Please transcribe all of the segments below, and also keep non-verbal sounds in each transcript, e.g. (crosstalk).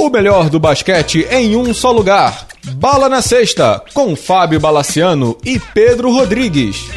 O melhor do basquete em um só lugar. Bala na Sexta, com Fábio Balaciano e Pedro Rodrigues.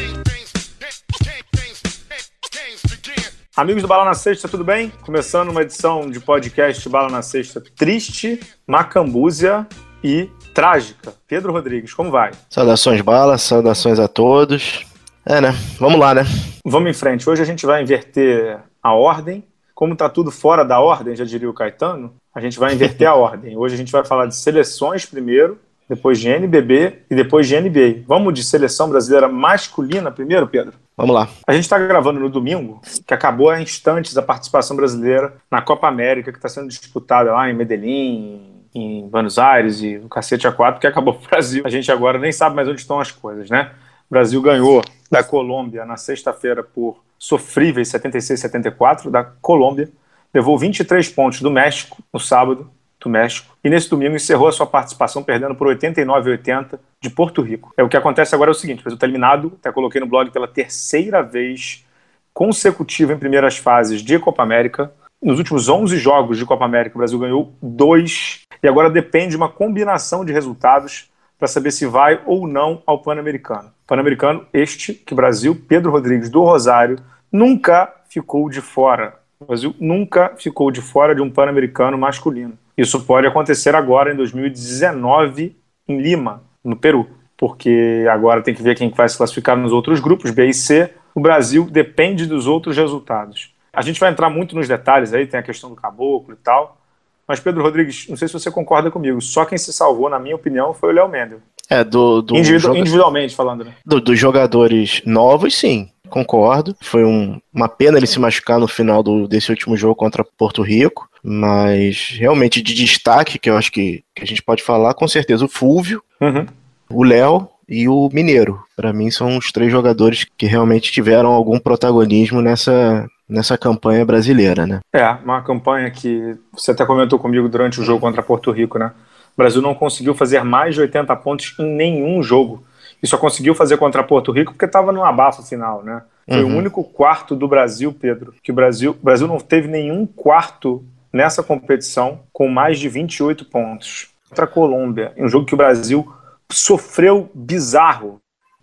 Amigos do Bala na Sexta, tudo bem? Começando uma edição de podcast Bala na Sexta triste, macambúzia e trágica. Pedro Rodrigues, como vai? Saudações, Bala, saudações a todos. É, né? Vamos lá, né? Vamos em frente. Hoje a gente vai inverter a ordem. Como tá tudo fora da ordem, já diria o Caetano, a gente vai inverter a (laughs) ordem. Hoje a gente vai falar de seleções primeiro, depois de NBB e depois de NBA. Vamos de seleção brasileira masculina primeiro, Pedro? Vamos lá. A gente está gravando no domingo, que acabou há instantes a participação brasileira na Copa América, que está sendo disputada lá em Medellín, em Buenos Aires e o cacete A4, que acabou (laughs) o Brasil. A gente agora nem sabe mais onde estão as coisas, né? O Brasil ganhou da Colômbia na sexta-feira por sofríveis 76-74 da Colômbia levou 23 pontos do México no sábado, do México, e nesse domingo encerrou a sua participação perdendo por 89 a 80 de Porto Rico. É o que acontece agora é o seguinte, o Brasil está eliminado, até coloquei no blog pela terceira vez consecutiva em primeiras fases de Copa América. Nos últimos 11 jogos de Copa América, o Brasil ganhou dois, e agora depende de uma combinação de resultados para saber se vai ou não ao Pan-Americano. Pan-Americano este que Brasil, Pedro Rodrigues do Rosário, nunca ficou de fora. O Brasil nunca ficou de fora de um Pan-Americano masculino. Isso pode acontecer agora, em 2019, em Lima, no Peru, porque agora tem que ver quem vai se classificar nos outros grupos, B e C. O Brasil depende dos outros resultados. A gente vai entrar muito nos detalhes aí, tem a questão do caboclo e tal. Mas, Pedro Rodrigues, não sei se você concorda comigo, só quem se salvou, na minha opinião, foi o Léo Mendel. É, do, do Individu joga... individualmente falando, né? Do, dos jogadores novos, sim concordo. Foi um, uma pena ele se machucar no final do, desse último jogo contra Porto Rico, mas realmente de destaque, que eu acho que, que a gente pode falar, com certeza o Fúvio, uhum. o Léo e o Mineiro. Para mim são os três jogadores que realmente tiveram algum protagonismo nessa, nessa campanha brasileira, né? É, uma campanha que você até comentou comigo durante o jogo contra Porto Rico, né? O Brasil não conseguiu fazer mais de 80 pontos em nenhum jogo e só conseguiu fazer contra Porto Rico porque estava no abafo final, né? Foi uhum. o único quarto do Brasil, Pedro, que o Brasil, o Brasil não teve nenhum quarto nessa competição com mais de 28 pontos. Contra a Colômbia, em um jogo que o Brasil sofreu bizarro.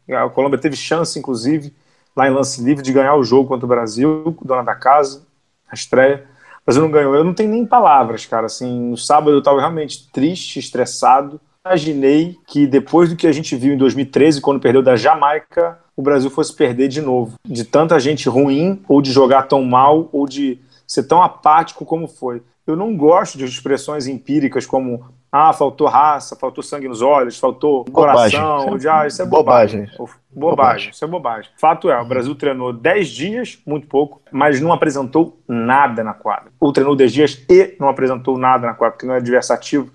A Colômbia teve chance, inclusive, lá em lance livre, de ganhar o jogo contra o Brasil, dona da casa, a estreia. O Brasil não ganhou. Eu não tenho nem palavras, cara. Assim, no sábado eu estava realmente triste, estressado imaginei que depois do que a gente viu em 2013, quando perdeu da Jamaica, o Brasil fosse perder de novo. De tanta gente ruim, ou de jogar tão mal, ou de ser tão apático como foi. Eu não gosto de expressões empíricas como ah, faltou raça, faltou sangue nos olhos, faltou bobagem. coração, de, ah, isso é bobagem. Bobagem. bobagem. Isso é bobagem. Fato é, o Brasil treinou 10 dias, muito pouco, mas não apresentou nada na quadra. Ou treinou 10 dias e não apresentou nada na quadra, porque não é adversativo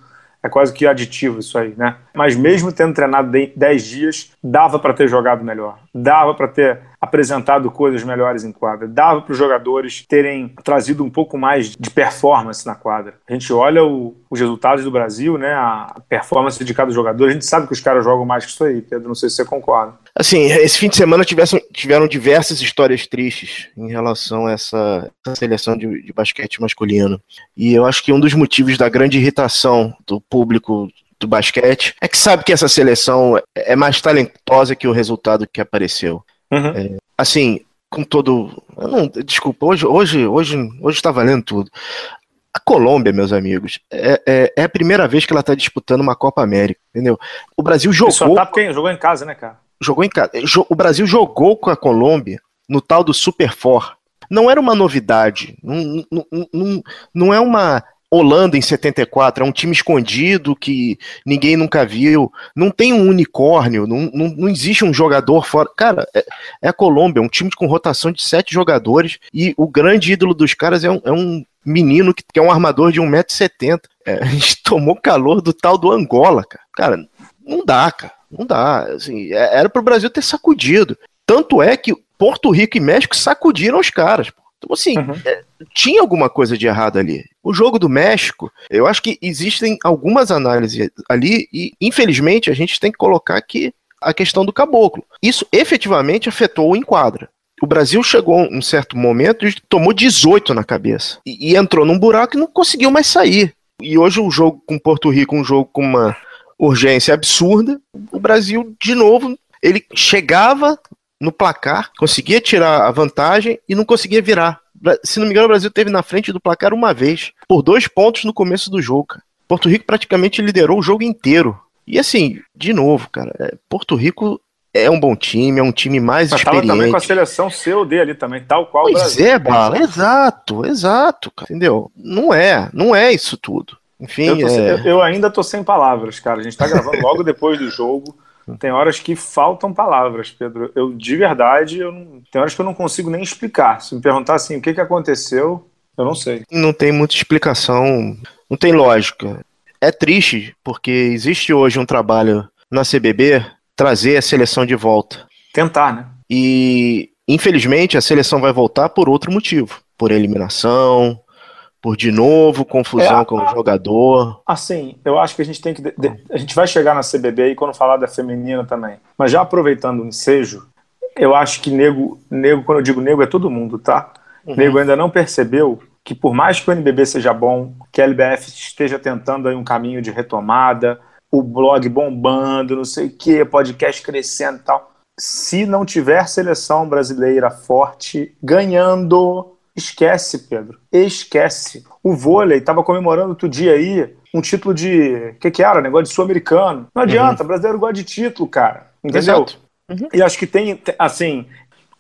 é quase que aditivo isso aí, né? Mas mesmo tendo treinado 10 dias, dava para ter jogado melhor, dava para ter apresentado coisas melhores em quadra, dava para os jogadores terem trazido um pouco mais de performance na quadra. A gente olha o, os resultados do Brasil, né? A performance de cada jogador, a gente sabe que os caras jogam mais que isso aí, Pedro. Não sei se você concorda. Assim, esse fim de semana tivessem, tiveram diversas histórias tristes em relação a essa, essa seleção de, de basquete masculino. E eu acho que um dos motivos da grande irritação do público do basquete é que sabe que essa seleção é mais talentosa que o resultado que apareceu. Uhum. É, assim, com todo. Não, desculpa, hoje, hoje, hoje, hoje está valendo tudo. A Colômbia, meus amigos, é, é, é, a primeira vez que ela está disputando uma Copa América, entendeu? O Brasil jogou. Só tá porque jogou em casa, né, cara? Jogou em casa. O Brasil jogou com a Colômbia no tal do Super Four. Não era uma novidade. Não, não, não, não é uma Holanda em 74 é um time escondido que ninguém nunca viu. Não tem um unicórnio, não, não, não existe um jogador fora. Cara, é, é, a Colômbia, um time com rotação de sete jogadores e o grande ídolo dos caras é um, é um menino que, que, é um armador de 1,70m. É, (laughs) a gente tomou calor do tal do Angola, cara. Cara, não dá, cara. Não dá. Assim, é, era pro Brasil ter sacudido. Tanto é que Porto Rico e México sacudiram os caras. Pô. Então, assim, uhum. é, tinha alguma coisa de errado ali. O jogo do México, eu acho que existem algumas análises ali e, infelizmente, a gente tem que colocar aqui a questão do caboclo. Isso efetivamente afetou o enquadra. O Brasil chegou a um certo momento e tomou 18 na cabeça. E, e entrou num buraco e não conseguiu mais sair. E hoje o jogo com Porto Rico, um jogo com uma urgência absurda, o Brasil, de novo, ele chegava no placar, conseguia tirar a vantagem e não conseguia virar. Se não me engano, o Brasil teve na frente do placar uma vez, por dois pontos no começo do jogo. Cara. Porto Rico praticamente liderou o jogo inteiro. E assim, de novo, cara, é, Porto Rico é um bom time, é um time mais Mas experiente. Tava também com a seleção COD ali também, tal qual pois o Brasil. é, Bala, exato, exato, cara, entendeu? Não é, não é isso tudo. Enfim, eu, é... eu, eu ainda tô sem palavras, cara. A gente tá gravando logo depois do jogo. Tem horas que faltam palavras, Pedro. Eu, de verdade, eu não... tem horas que eu não consigo nem explicar. Se me perguntar assim, o que, que aconteceu, eu não sei. Não tem muita explicação, não tem lógica. É triste, porque existe hoje um trabalho na CBB trazer a seleção de volta. Tentar, né? E, infelizmente, a seleção vai voltar por outro motivo. Por eliminação, por de novo confusão é, com o jogador. Assim, eu acho que a gente tem que. De, a gente vai chegar na CBB e quando falar da feminina também. Mas já aproveitando o ensejo, eu acho que nego, nego, quando eu digo nego, é todo mundo, tá? Uhum. Nego ainda não percebeu que por mais que o NBB seja bom, que a LBF esteja tentando aí um caminho de retomada, o blog bombando, não sei o que, podcast crescendo e tal. Se não tiver seleção brasileira forte ganhando, Esquece, Pedro. Esquece. O vôlei estava comemorando outro dia aí um título de. O que, que era? Negócio de sul-americano. Não adianta, uhum. brasileiro gosta de título, cara. Entendeu? Uhum. E acho que tem, assim,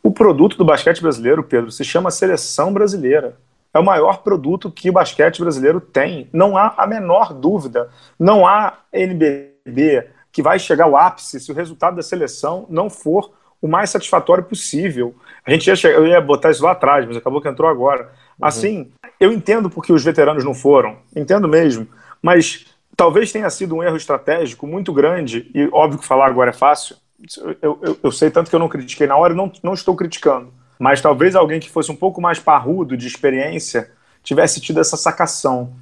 o produto do basquete brasileiro, Pedro, se chama seleção brasileira. É o maior produto que o basquete brasileiro tem. Não há a menor dúvida. Não há NBB que vai chegar ao ápice se o resultado da seleção não for o mais satisfatório possível. A gente ia chegar, eu ia botar isso lá atrás, mas acabou que entrou agora. Uhum. Assim, eu entendo porque os veteranos não foram, entendo mesmo, mas talvez tenha sido um erro estratégico muito grande, e óbvio que falar agora é fácil. Eu, eu, eu sei tanto que eu não critiquei na hora e não, não estou criticando. Mas talvez alguém que fosse um pouco mais parrudo de experiência tivesse tido essa sacação,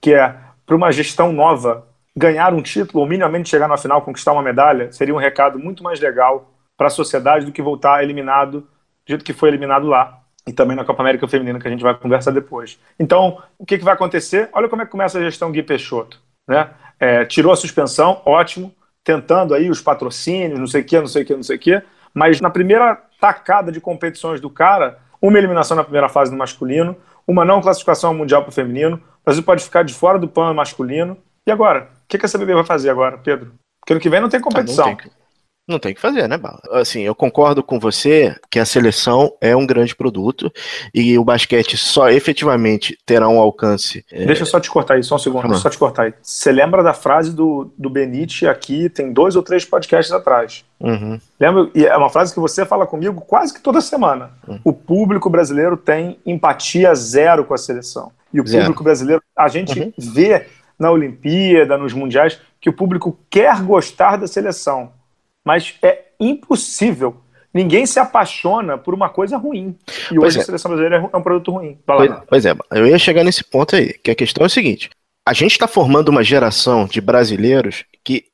que é para uma gestão nova ganhar um título ou minimamente chegar na final, conquistar uma medalha, seria um recado muito mais legal para a sociedade do que voltar eliminado do jeito que foi eliminado lá. E também na Copa América Feminina, que a gente vai conversar depois. Então, o que, que vai acontecer? Olha como é que começa a gestão Gui Peixoto. Né? É, tirou a suspensão, ótimo, tentando aí os patrocínios, não sei o que, não sei o que, não sei o que. Mas na primeira tacada de competições do cara, uma eliminação na primeira fase no masculino, uma não classificação ao Mundial para o feminino, o Brasil pode ficar de fora do PAN masculino. E agora? O que, que a CBB vai fazer agora, Pedro? Porque ano que vem não tem competição. Ah, não tem. Não tem que fazer, né, Bala? Assim, eu concordo com você que a seleção é um grande produto e o basquete só efetivamente terá um alcance. É... Deixa eu só te cortar aí, só um segundo, ah. só te cortar aí. Você lembra da frase do, do Benite aqui, tem dois ou três podcasts atrás. Uhum. Lembra? E é uma frase que você fala comigo quase que toda semana. Uhum. O público brasileiro tem empatia zero com a seleção. E o zero. público brasileiro, a gente uhum. vê na Olimpíada, nos Mundiais, que o público quer gostar da seleção mas é impossível. Ninguém se apaixona por uma coisa ruim. E pois hoje é. a seleção brasileira é um produto ruim. Pois, pois, é, eu ia chegar nesse ponto aí, que a questão é o seguinte: a gente está formando uma geração de brasileiros que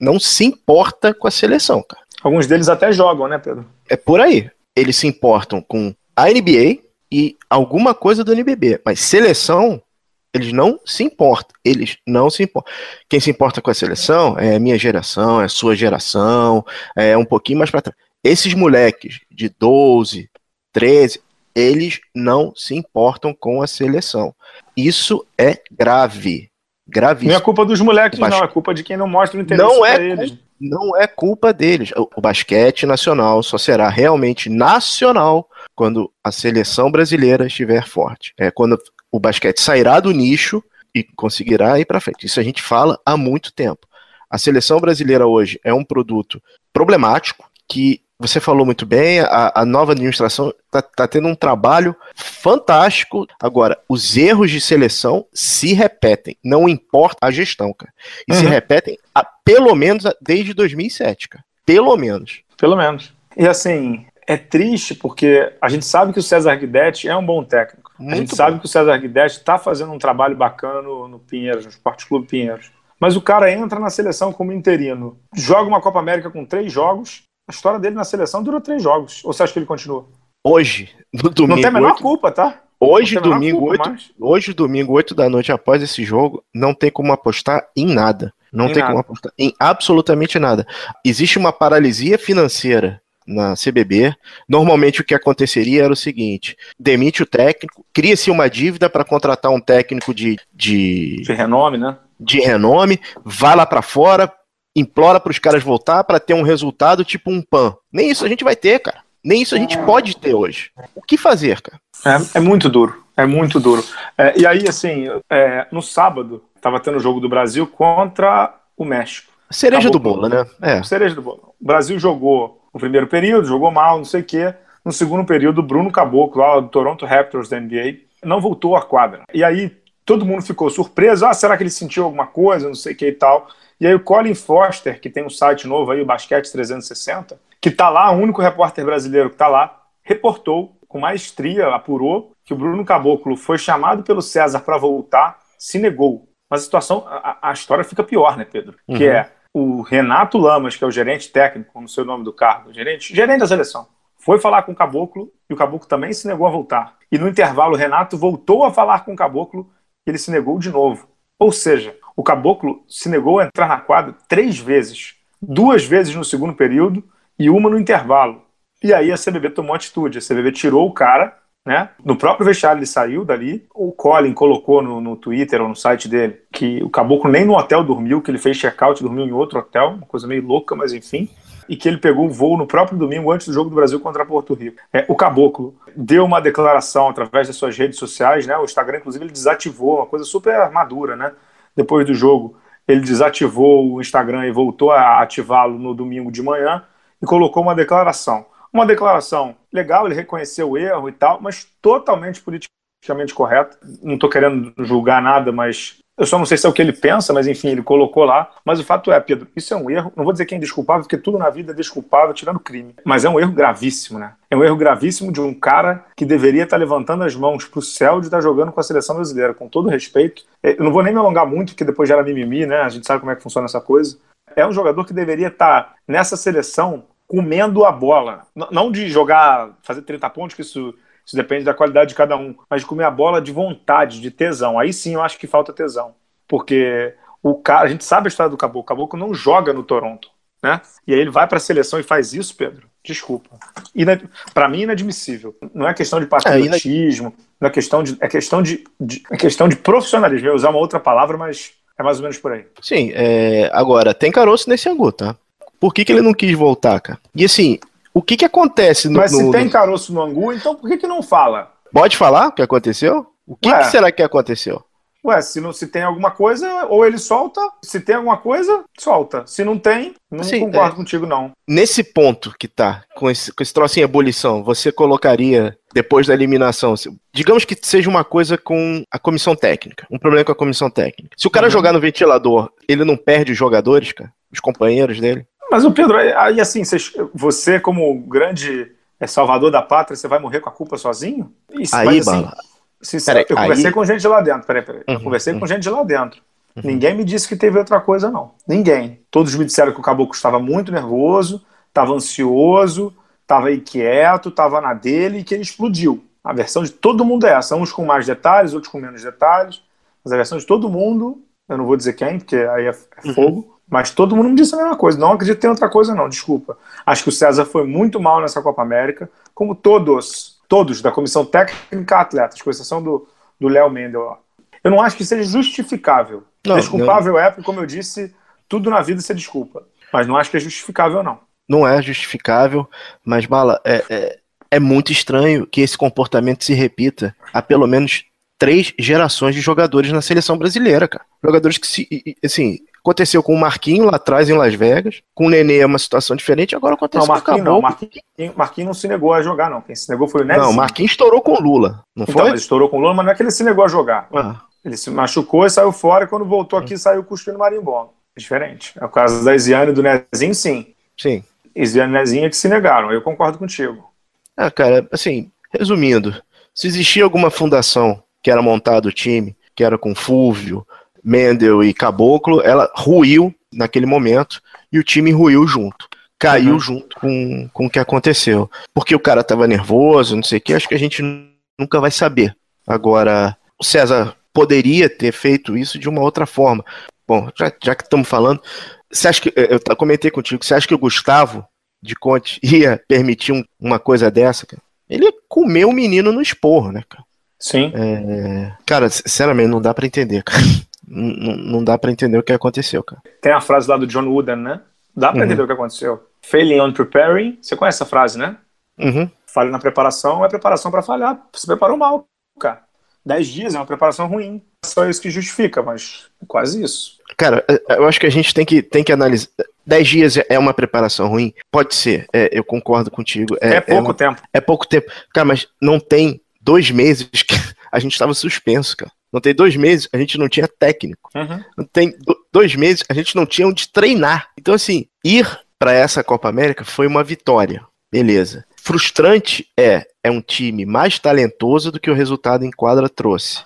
não se importa com a seleção, cara. Alguns deles até jogam, né, Pedro? É por aí. Eles se importam com a NBA e alguma coisa do NBB, mas seleção eles não se importam. Eles não se importam. Quem se importa com a seleção é a minha geração, é a sua geração, é um pouquinho mais para trás. Esses moleques de 12, 13, eles não se importam com a seleção. Isso é grave. Gravíssimo. Não é culpa dos moleques, não. É culpa de quem não mostra o interesse não é eles. Não é culpa deles. O basquete nacional só será realmente nacional quando a seleção brasileira estiver forte. É quando o basquete sairá do nicho e conseguirá ir para frente. Isso a gente fala há muito tempo. A seleção brasileira hoje é um produto problemático que você falou muito bem, a, a nova administração está tá tendo um trabalho fantástico. Agora, os erros de seleção se repetem, não importa a gestão, cara. E uhum. se repetem a, pelo menos desde 2007, cara. Pelo menos. Pelo menos. E assim, é triste porque a gente sabe que o César Guidetti é um bom técnico. Muito a gente bom. sabe que o César Guidetti está fazendo um trabalho bacana no, no Pinheiros, no Esporte Clube Pinheiros. Mas o cara entra na seleção como interino, joga uma Copa América com três jogos. A história dele na seleção dura três jogos. Ou você acha que ele continua? Hoje, no domingo. Não tem a menor culpa, tá? Hoje, domingo, 8, hoje, domingo, 8 da noite, após esse jogo, não tem como apostar em nada. Não em tem nada. como apostar em absolutamente nada. Existe uma paralisia financeira na CBB. Normalmente o que aconteceria era o seguinte: demite o técnico, cria-se uma dívida para contratar um técnico de, de, de renome, né? De renome, vai lá para fora, implora para os caras voltar para ter um resultado tipo um PAN. Nem isso a gente vai ter, cara. Nem isso a gente pode ter hoje. O que fazer, cara? É, é muito duro. É muito duro. É, e aí, assim, é, no sábado, estava tendo o jogo do Brasil contra o México. Cereja Acabou do bolo, né? É. Cereja do bolo. O Brasil jogou o primeiro período, jogou mal, não sei o quê. No segundo período, o Bruno Caboclo, lá do Toronto Raptors da NBA, não voltou à quadra. E aí todo mundo ficou surpreso. Ah, será que ele sentiu alguma coisa? Não sei o que e tal. E aí o Colin Foster, que tem um site novo aí, o Basquete 360, que tá lá, o único repórter brasileiro que tá lá, reportou com maestria, apurou que o Bruno Caboclo foi chamado pelo César para voltar, se negou. Mas a situação, a, a, história fica pior, né, Pedro? Uhum. Que é o Renato Lamas, que é o gerente técnico, não sei o nome do cargo, gerente, gerente da seleção, foi falar com o Caboclo e o Caboclo também se negou a voltar. E no intervalo, o Renato voltou a falar com o Caboclo e ele se negou de novo. Ou seja, o Caboclo se negou a entrar na quadra três vezes. Duas vezes no segundo período e uma no intervalo. E aí a CBB tomou atitude. A CBB tirou o cara, né? No próprio vestiário ele saiu dali. O Colin colocou no, no Twitter ou no site dele que o Caboclo nem no hotel dormiu, que ele fez check-out e dormiu em outro hotel. Uma coisa meio louca, mas enfim e que ele pegou o voo no próprio domingo antes do jogo do Brasil contra Porto Rico. É, o Caboclo deu uma declaração através das suas redes sociais, né? O Instagram, inclusive, ele desativou, uma coisa super madura, né? Depois do jogo, ele desativou o Instagram e voltou a ativá-lo no domingo de manhã e colocou uma declaração. Uma declaração legal, ele reconheceu o erro e tal, mas totalmente politicamente correta. Não estou querendo julgar nada, mas eu só não sei se é o que ele pensa, mas enfim, ele colocou lá. Mas o fato é, Pedro, isso é um erro. Não vou dizer quem é desculpável, porque tudo na vida é desculpável, tirando crime. Mas é um erro gravíssimo, né? É um erro gravíssimo de um cara que deveria estar levantando as mãos para o céu de estar jogando com a seleção brasileira, com todo respeito. Eu não vou nem me alongar muito, porque depois já era mimimi, né? A gente sabe como é que funciona essa coisa. É um jogador que deveria estar nessa seleção comendo a bola. Não de jogar, fazer 30 pontos, que isso, isso depende da qualidade de cada um, mas de comer a bola de vontade, de tesão. Aí sim eu acho que falta tesão. Porque o cara, a gente sabe a história do Caboclo, o Caboclo não joga no Toronto. Né? E aí ele vai para a seleção e faz isso, Pedro. Desculpa. Para mim, inadmissível. Não é questão de patriotismo, é, não é questão de. É questão de, de, é questão de profissionalismo. Eu ia usar uma outra palavra, mas é mais ou menos por aí. Sim, é, agora, tem caroço nesse angu, tá? Por que, que ele não quis voltar, cara? E assim, o que que acontece no. Mas se no, tem caroço no angu, então por que, que não fala? Pode falar o que aconteceu? O que, que será que aconteceu? Ué, se, não, se tem alguma coisa, ou ele solta, se tem alguma coisa, solta. Se não tem, não assim, concordo é, contigo, não. Nesse ponto que tá, com esse, com esse troço em ebulição, você colocaria, depois da eliminação, digamos que seja uma coisa com a comissão técnica, um problema com a comissão técnica. Se o cara uhum. jogar no ventilador, ele não perde os jogadores, cara? Os companheiros dele? Mas o Pedro, aí assim, você como grande é, salvador da pátria, você vai morrer com a culpa sozinho? Isso, aí, mas, assim. Sincero, eu conversei aí... com gente de lá dentro, peraí, peraí. Uhum, eu conversei uhum. com gente de lá dentro. Uhum. Ninguém me disse que teve outra coisa, não. Ninguém. Todos me disseram que o caboclo estava muito nervoso, estava ansioso, estava inquieto, estava na dele e que ele explodiu. A versão de todo mundo é essa, uns com mais detalhes, outros com menos detalhes, mas a versão de todo mundo, eu não vou dizer quem, porque aí é, é uhum. fogo, mas todo mundo me disse a mesma coisa. Não acredito tem outra coisa, não, desculpa. Acho que o César foi muito mal nessa Copa América, como todos todos da comissão técnica atletas, com exceção do Léo Mendel. Eu não acho que seja justificável. Não, Desculpável não. é, porque, como eu disse, tudo na vida se desculpa. Mas não acho que é justificável, não. Não é justificável, mas, Bala, é, é, é muito estranho que esse comportamento se repita há pelo menos três gerações de jogadores na seleção brasileira, cara. Jogadores que se, assim, Aconteceu com o Marquinho lá atrás em Las Vegas. Com o Nenê é uma situação diferente. Agora acontece não, Marquinho, com o Não, Marquinho, Marquinho não se negou a jogar, não. Quem se negou foi o Nezinho. Não, o Marquinho estourou com o Lula, não então, foi? Ele estourou com o Lula, mas não é que ele se negou a jogar. Ah. Ele se machucou e saiu fora. E quando voltou aqui, saiu cuspindo marimbondo. É diferente. É o caso da Isiane e do Nezinho, sim. Sim. Isiane e Nezinho é que se negaram. Eu concordo contigo. Ah, cara, assim, resumindo. Se existia alguma fundação que era montado o time, que era com Fúvio, Mendel e Caboclo, ela ruiu naquele momento e o time ruiu junto. Caiu uhum. junto com, com o que aconteceu. Porque o cara tava nervoso, não sei o que, acho que a gente nunca vai saber. Agora, o César poderia ter feito isso de uma outra forma. Bom, já, já que estamos falando, você acha que eu comentei contigo, você acha que o Gustavo de Conte (laughs) ia permitir um, uma coisa dessa, cara? Ele comeu o menino no esporro, né, cara? Sim. É... Cara, sinceramente, não dá para entender, cara. (laughs) Não, não dá para entender o que aconteceu, cara. Tem a frase lá do John Wooden, né? Dá para uhum. entender o que aconteceu. Failing on preparing. Você conhece essa frase, né? Uhum. Falha na preparação é preparação para falhar. Você preparou mal, cara. Dez dias é uma preparação ruim. Só isso que justifica, mas é quase isso. Cara, é, é, eu acho que a gente tem que, tem que analisar. Dez dias é uma preparação ruim? Pode ser, é, eu concordo contigo. É, é pouco é tempo. É pouco tempo. Cara, mas não tem dois meses que (laughs) a gente estava suspenso, cara. Não tem dois meses, a gente não tinha técnico. Uhum. Não tem dois meses, a gente não tinha onde treinar. Então, assim, ir para essa Copa América foi uma vitória. Beleza. Frustrante é, é um time mais talentoso do que o resultado em quadra trouxe.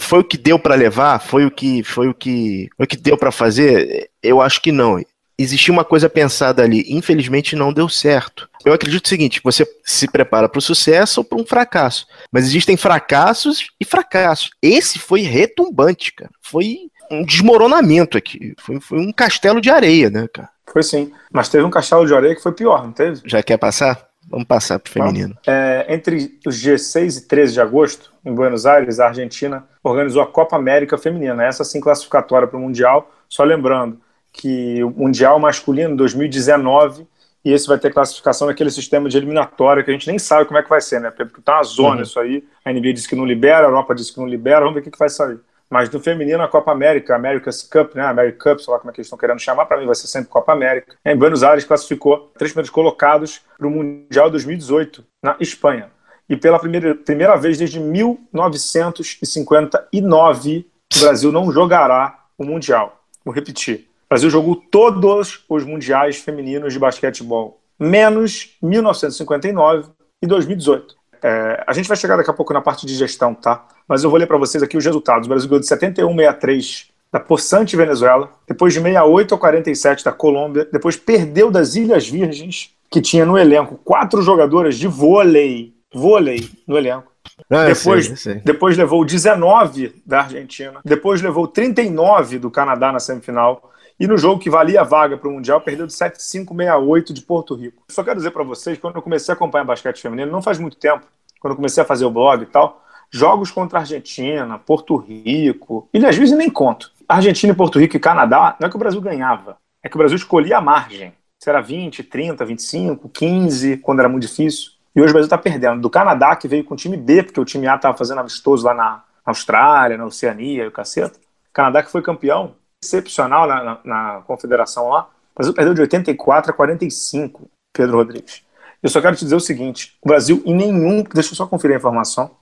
Foi o que deu para levar? Foi o que foi o que foi o que deu para fazer? Eu acho que não. Existia uma coisa pensada ali, infelizmente não deu certo. Eu acredito o seguinte: você se prepara para o sucesso ou para um fracasso. Mas existem fracassos e fracassos. Esse foi retumbante, cara. Foi um desmoronamento aqui. Foi, foi um castelo de areia, né, cara? Foi sim. Mas teve um castelo de areia que foi pior, não teve? Já quer passar? Vamos passar para o feminino. É, entre os dias 6 e 13 de agosto, em Buenos Aires, a Argentina organizou a Copa América Feminina, essa sim classificatória para o Mundial. Só lembrando que o Mundial Masculino 2019 e esse vai ter classificação naquele sistema de eliminatória que a gente nem sabe como é que vai ser, né? Porque tá uma zona uhum. isso aí. A NBA disse que não libera, a Europa disse que não libera, vamos ver o que, que vai sair. Mas no feminino, a Copa América, America's Cup, né? American Cup, sei lá como é que eles estão querendo chamar, para mim vai ser sempre Copa América. Em Buenos Aires classificou três primeiros colocados para o Mundial 2018, na Espanha. E pela primeira, primeira vez desde 1959, o Brasil não jogará o Mundial. Vou repetir. O Brasil jogou todos os mundiais femininos de basquetebol, menos 1959 e 2018. É, a gente vai chegar daqui a pouco na parte de gestão, tá? Mas eu vou ler para vocês aqui os resultados. O Brasil ganhou de 71-63 da Poçante Venezuela, depois de 68 a 47 da Colômbia, depois perdeu das Ilhas Virgens, que tinha no elenco quatro jogadoras de vôlei, vôlei no elenco. Ah, depois, sei, sei. depois levou 19 da Argentina, depois levou 39 do Canadá na semifinal, e no jogo que valia a vaga para o Mundial, perdeu de 7-5-68 de Porto Rico. Só quero dizer para vocês, quando eu comecei a acompanhar basquete feminino, não faz muito tempo, quando eu comecei a fazer o blog e tal, jogos contra Argentina, Porto Rico, e às vezes nem conto. Argentina, Porto Rico e Canadá, não é que o Brasil ganhava, é que o Brasil escolhia a margem. Se era 20, 30, 25, 15, quando era muito difícil. E hoje o Brasil está perdendo. Do Canadá, que veio com o time B, porque o time A estava fazendo amistoso lá na Austrália, na Oceania e o caceta. Canadá que foi campeão, excepcional na, na, na confederação lá. O Brasil perdeu de 84 a 45, Pedro Rodrigues. Eu só quero te dizer o seguinte: o Brasil, em nenhum. Deixa eu só conferir a informação.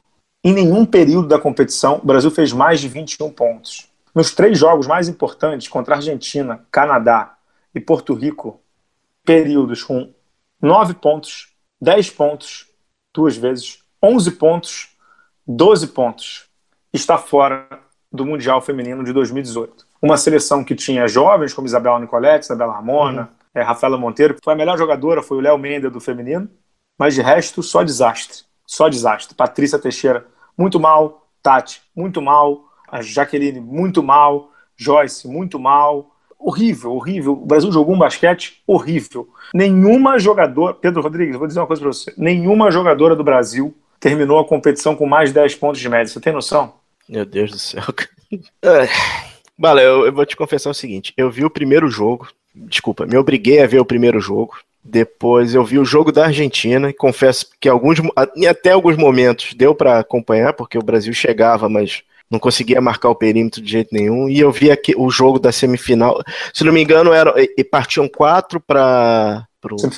Em nenhum período da competição, o Brasil fez mais de 21 pontos. Nos três jogos mais importantes contra Argentina, Canadá e Porto Rico, períodos com 9 pontos, 10 pontos, duas vezes, 11 pontos, 12 pontos. Está fora do Mundial Feminino de 2018 uma seleção que tinha jovens como Isabela Nicoletti, Isabela Ramona, uhum. é, Rafaela Monteiro, que foi a melhor jogadora, foi o Léo Mendes do feminino, mas de resto, só desastre. Só desastre. Patrícia Teixeira, muito mal. Tati, muito mal. A Jaqueline, muito mal. Joyce, muito mal. Horrível, horrível. O Brasil jogou um basquete horrível. Nenhuma jogadora. Pedro Rodrigues, vou dizer uma coisa para você. Nenhuma jogadora do Brasil terminou a competição com mais de 10 pontos de média. Você tem noção? Meu Deus do céu. (laughs) Bala, eu, eu, vou te confessar o seguinte: eu vi o primeiro jogo, desculpa, me obriguei a ver o primeiro jogo. Depois eu vi o jogo da Argentina e confesso que alguns, até alguns momentos deu para acompanhar, porque o Brasil chegava, mas não conseguia marcar o perímetro de jeito nenhum. E eu vi aqui o jogo da semifinal. Se não me engano, era, e partiam quatro para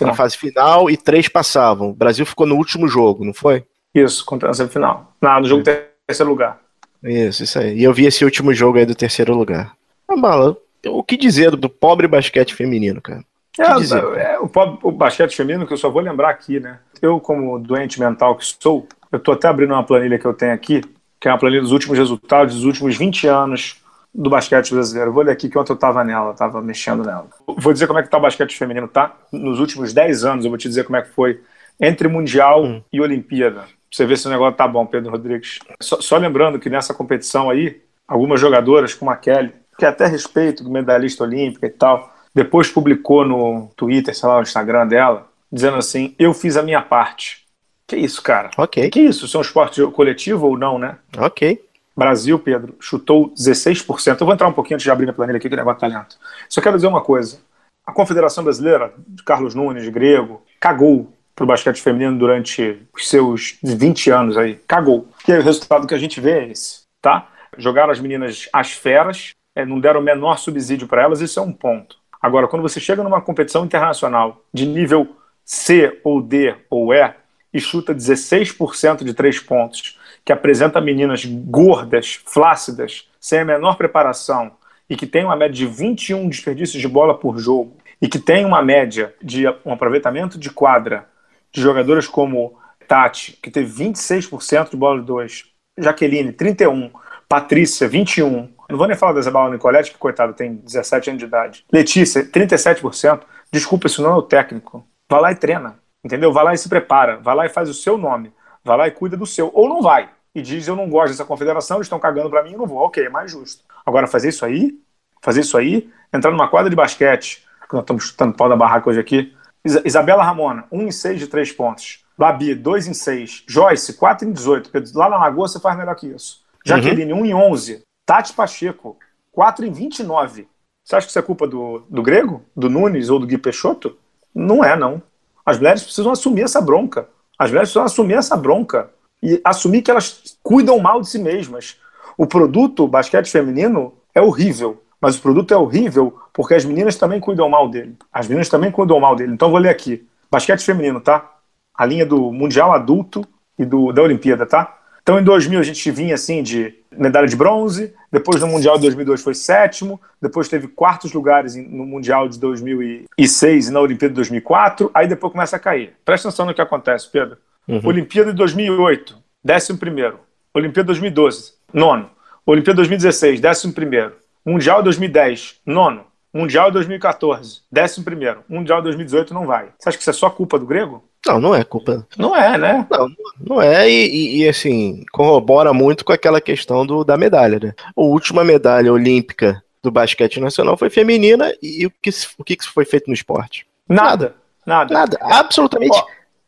a fase final e três passavam. O Brasil ficou no último jogo, não foi? Isso, contra a semifinal. Não, no jogo é. terceiro lugar. Isso, isso aí. E eu vi esse último jogo aí do terceiro lugar. A bala, o que dizer do pobre basquete feminino, cara? É, dizer, é, o, o basquete feminino que eu só vou lembrar aqui, né? Eu, como doente mental que sou, eu tô até abrindo uma planilha que eu tenho aqui, que é uma planilha dos últimos resultados dos últimos 20 anos do basquete brasileiro. Eu vou ler aqui que ontem eu tava nela, tava mexendo nela. Vou dizer como é que tá o basquete feminino, tá? Nos últimos 10 anos, eu vou te dizer como é que foi entre Mundial hum. e Olimpíada. Você ver se o negócio tá bom, Pedro Rodrigues. Só, só lembrando que nessa competição aí, algumas jogadoras, como a Kelly, que até respeito, medalhista olímpica e tal, depois publicou no Twitter, sei lá, no Instagram dela, dizendo assim: Eu fiz a minha parte. Que isso, cara? Ok. Que isso? Isso é um esporte coletivo ou não, né? Ok. Brasil, Pedro, chutou 16%. Eu vou entrar um pouquinho antes de abrir minha planilha aqui, que negócio tá lento. Só quero dizer uma coisa. A Confederação Brasileira, de Carlos Nunes, grego, cagou pro basquete feminino durante os seus 20 anos aí. Cagou. E aí o resultado que a gente vê é esse, tá? Jogaram as meninas às feras, é, não deram o menor subsídio para elas, isso é um ponto. Agora, quando você chega numa competição internacional de nível C ou D ou E e chuta 16% de três pontos, que apresenta meninas gordas, flácidas, sem a menor preparação e que tem uma média de 21 desperdícios de bola por jogo e que tem uma média de um aproveitamento de quadra de jogadoras como Tati, que teve 26% de bola de dois, Jaqueline, 31, Patrícia, 21. Não vou nem falar da Isabela Nicolete, que coitada, tem 17 anos de idade. Letícia, 37%. Desculpa, isso não é o técnico. Vai lá e treina, entendeu? Vai lá e se prepara. Vai lá e faz o seu nome. Vai lá e cuida do seu. Ou não vai. E diz, eu não gosto dessa confederação, eles estão cagando para mim, eu não vou. Ok, é mais justo. Agora, fazer isso aí, fazer isso aí, entrar numa quadra de basquete, que nós estamos chutando pau da barraca hoje aqui, Isabela Ramona, 1 em 6 de 3 pontos. Babi, 2 em 6. Joyce, 4 em 18. Lá na Lagoa você faz melhor que isso. Jaqueline, uhum. 1 em 11. Tati Pacheco, 4 em 29. Você acha que isso é culpa do, do Grego, do Nunes ou do Gui Peixoto? Não é, não. As mulheres precisam assumir essa bronca. As mulheres precisam assumir essa bronca e assumir que elas cuidam mal de si mesmas. O produto basquete feminino é horrível, mas o produto é horrível porque as meninas também cuidam mal dele. As meninas também cuidam mal dele. Então vou ler aqui. Basquete feminino, tá? A linha do Mundial Adulto e do, da Olimpíada, tá? Então em 2000 a gente vinha assim de medalha de bronze, depois no Mundial de 2002 foi sétimo, depois teve quartos lugares no Mundial de 2006 e na Olimpíada de 2004, aí depois começa a cair. Presta atenção no que acontece, Pedro. Uhum. Olimpíada de 2008, décimo primeiro. Olimpíada de 2012, nono. Olimpíada de 2016, décimo primeiro. Mundial de 2010, nono. Mundial de 2014, décimo primeiro. Mundial de 2018 não vai. Você acha que isso é só culpa do grego? Não, não é culpa. Não é, né? Não, não é, e, e, assim, corrobora muito com aquela questão do, da medalha, né? A última medalha olímpica do basquete nacional foi feminina, e o que, o que foi feito no esporte? Nada. Nada. Nada. Absolutamente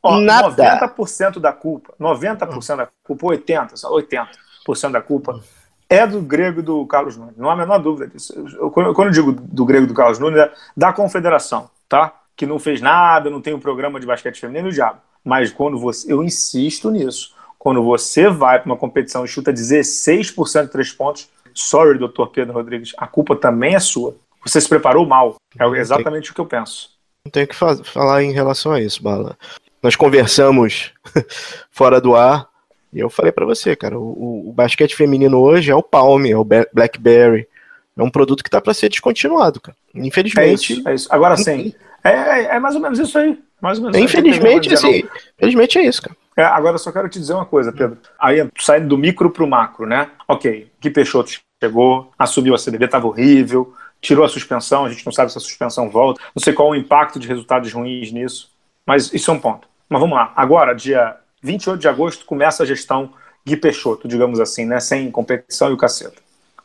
ó, ó, nada. 90% da culpa, 90% da culpa, 80%, 80% da culpa é do grego do Carlos Nunes. Não há a menor dúvida disso. Eu, quando eu digo do grego do Carlos Nunes, é da confederação, tá? Que não fez nada, não tem um programa de basquete feminino, o diabo. Mas quando você. Eu insisto nisso. Quando você vai para uma competição e chuta 16% de três pontos, sorry, doutor Pedro Rodrigues, a culpa também é sua. Você se preparou mal. É exatamente o que eu penso. Não tenho que falar em relação a isso, Bala. Nós conversamos (laughs) fora do ar e eu falei para você, cara, o, o, basquete feminino hoje é o Palm, é o Blackberry. É um produto que tá para ser descontinuado, cara. Infelizmente. É isso, é isso. Agora sim. É, é, é, mais ou menos isso aí. Mais ou menos infelizmente, assim, infelizmente é isso, cara. É, agora só quero te dizer uma coisa, Pedro. Aí saindo do micro pro macro, né? Ok, que Peixoto chegou, assumiu a CDB, tava horrível, tirou a suspensão, a gente não sabe se a suspensão volta, não sei qual o impacto de resultados ruins nisso, mas isso é um ponto. Mas vamos lá. Agora, dia 28 de agosto começa a gestão Gui Peixoto, digamos assim, né? Sem competição e o caceta.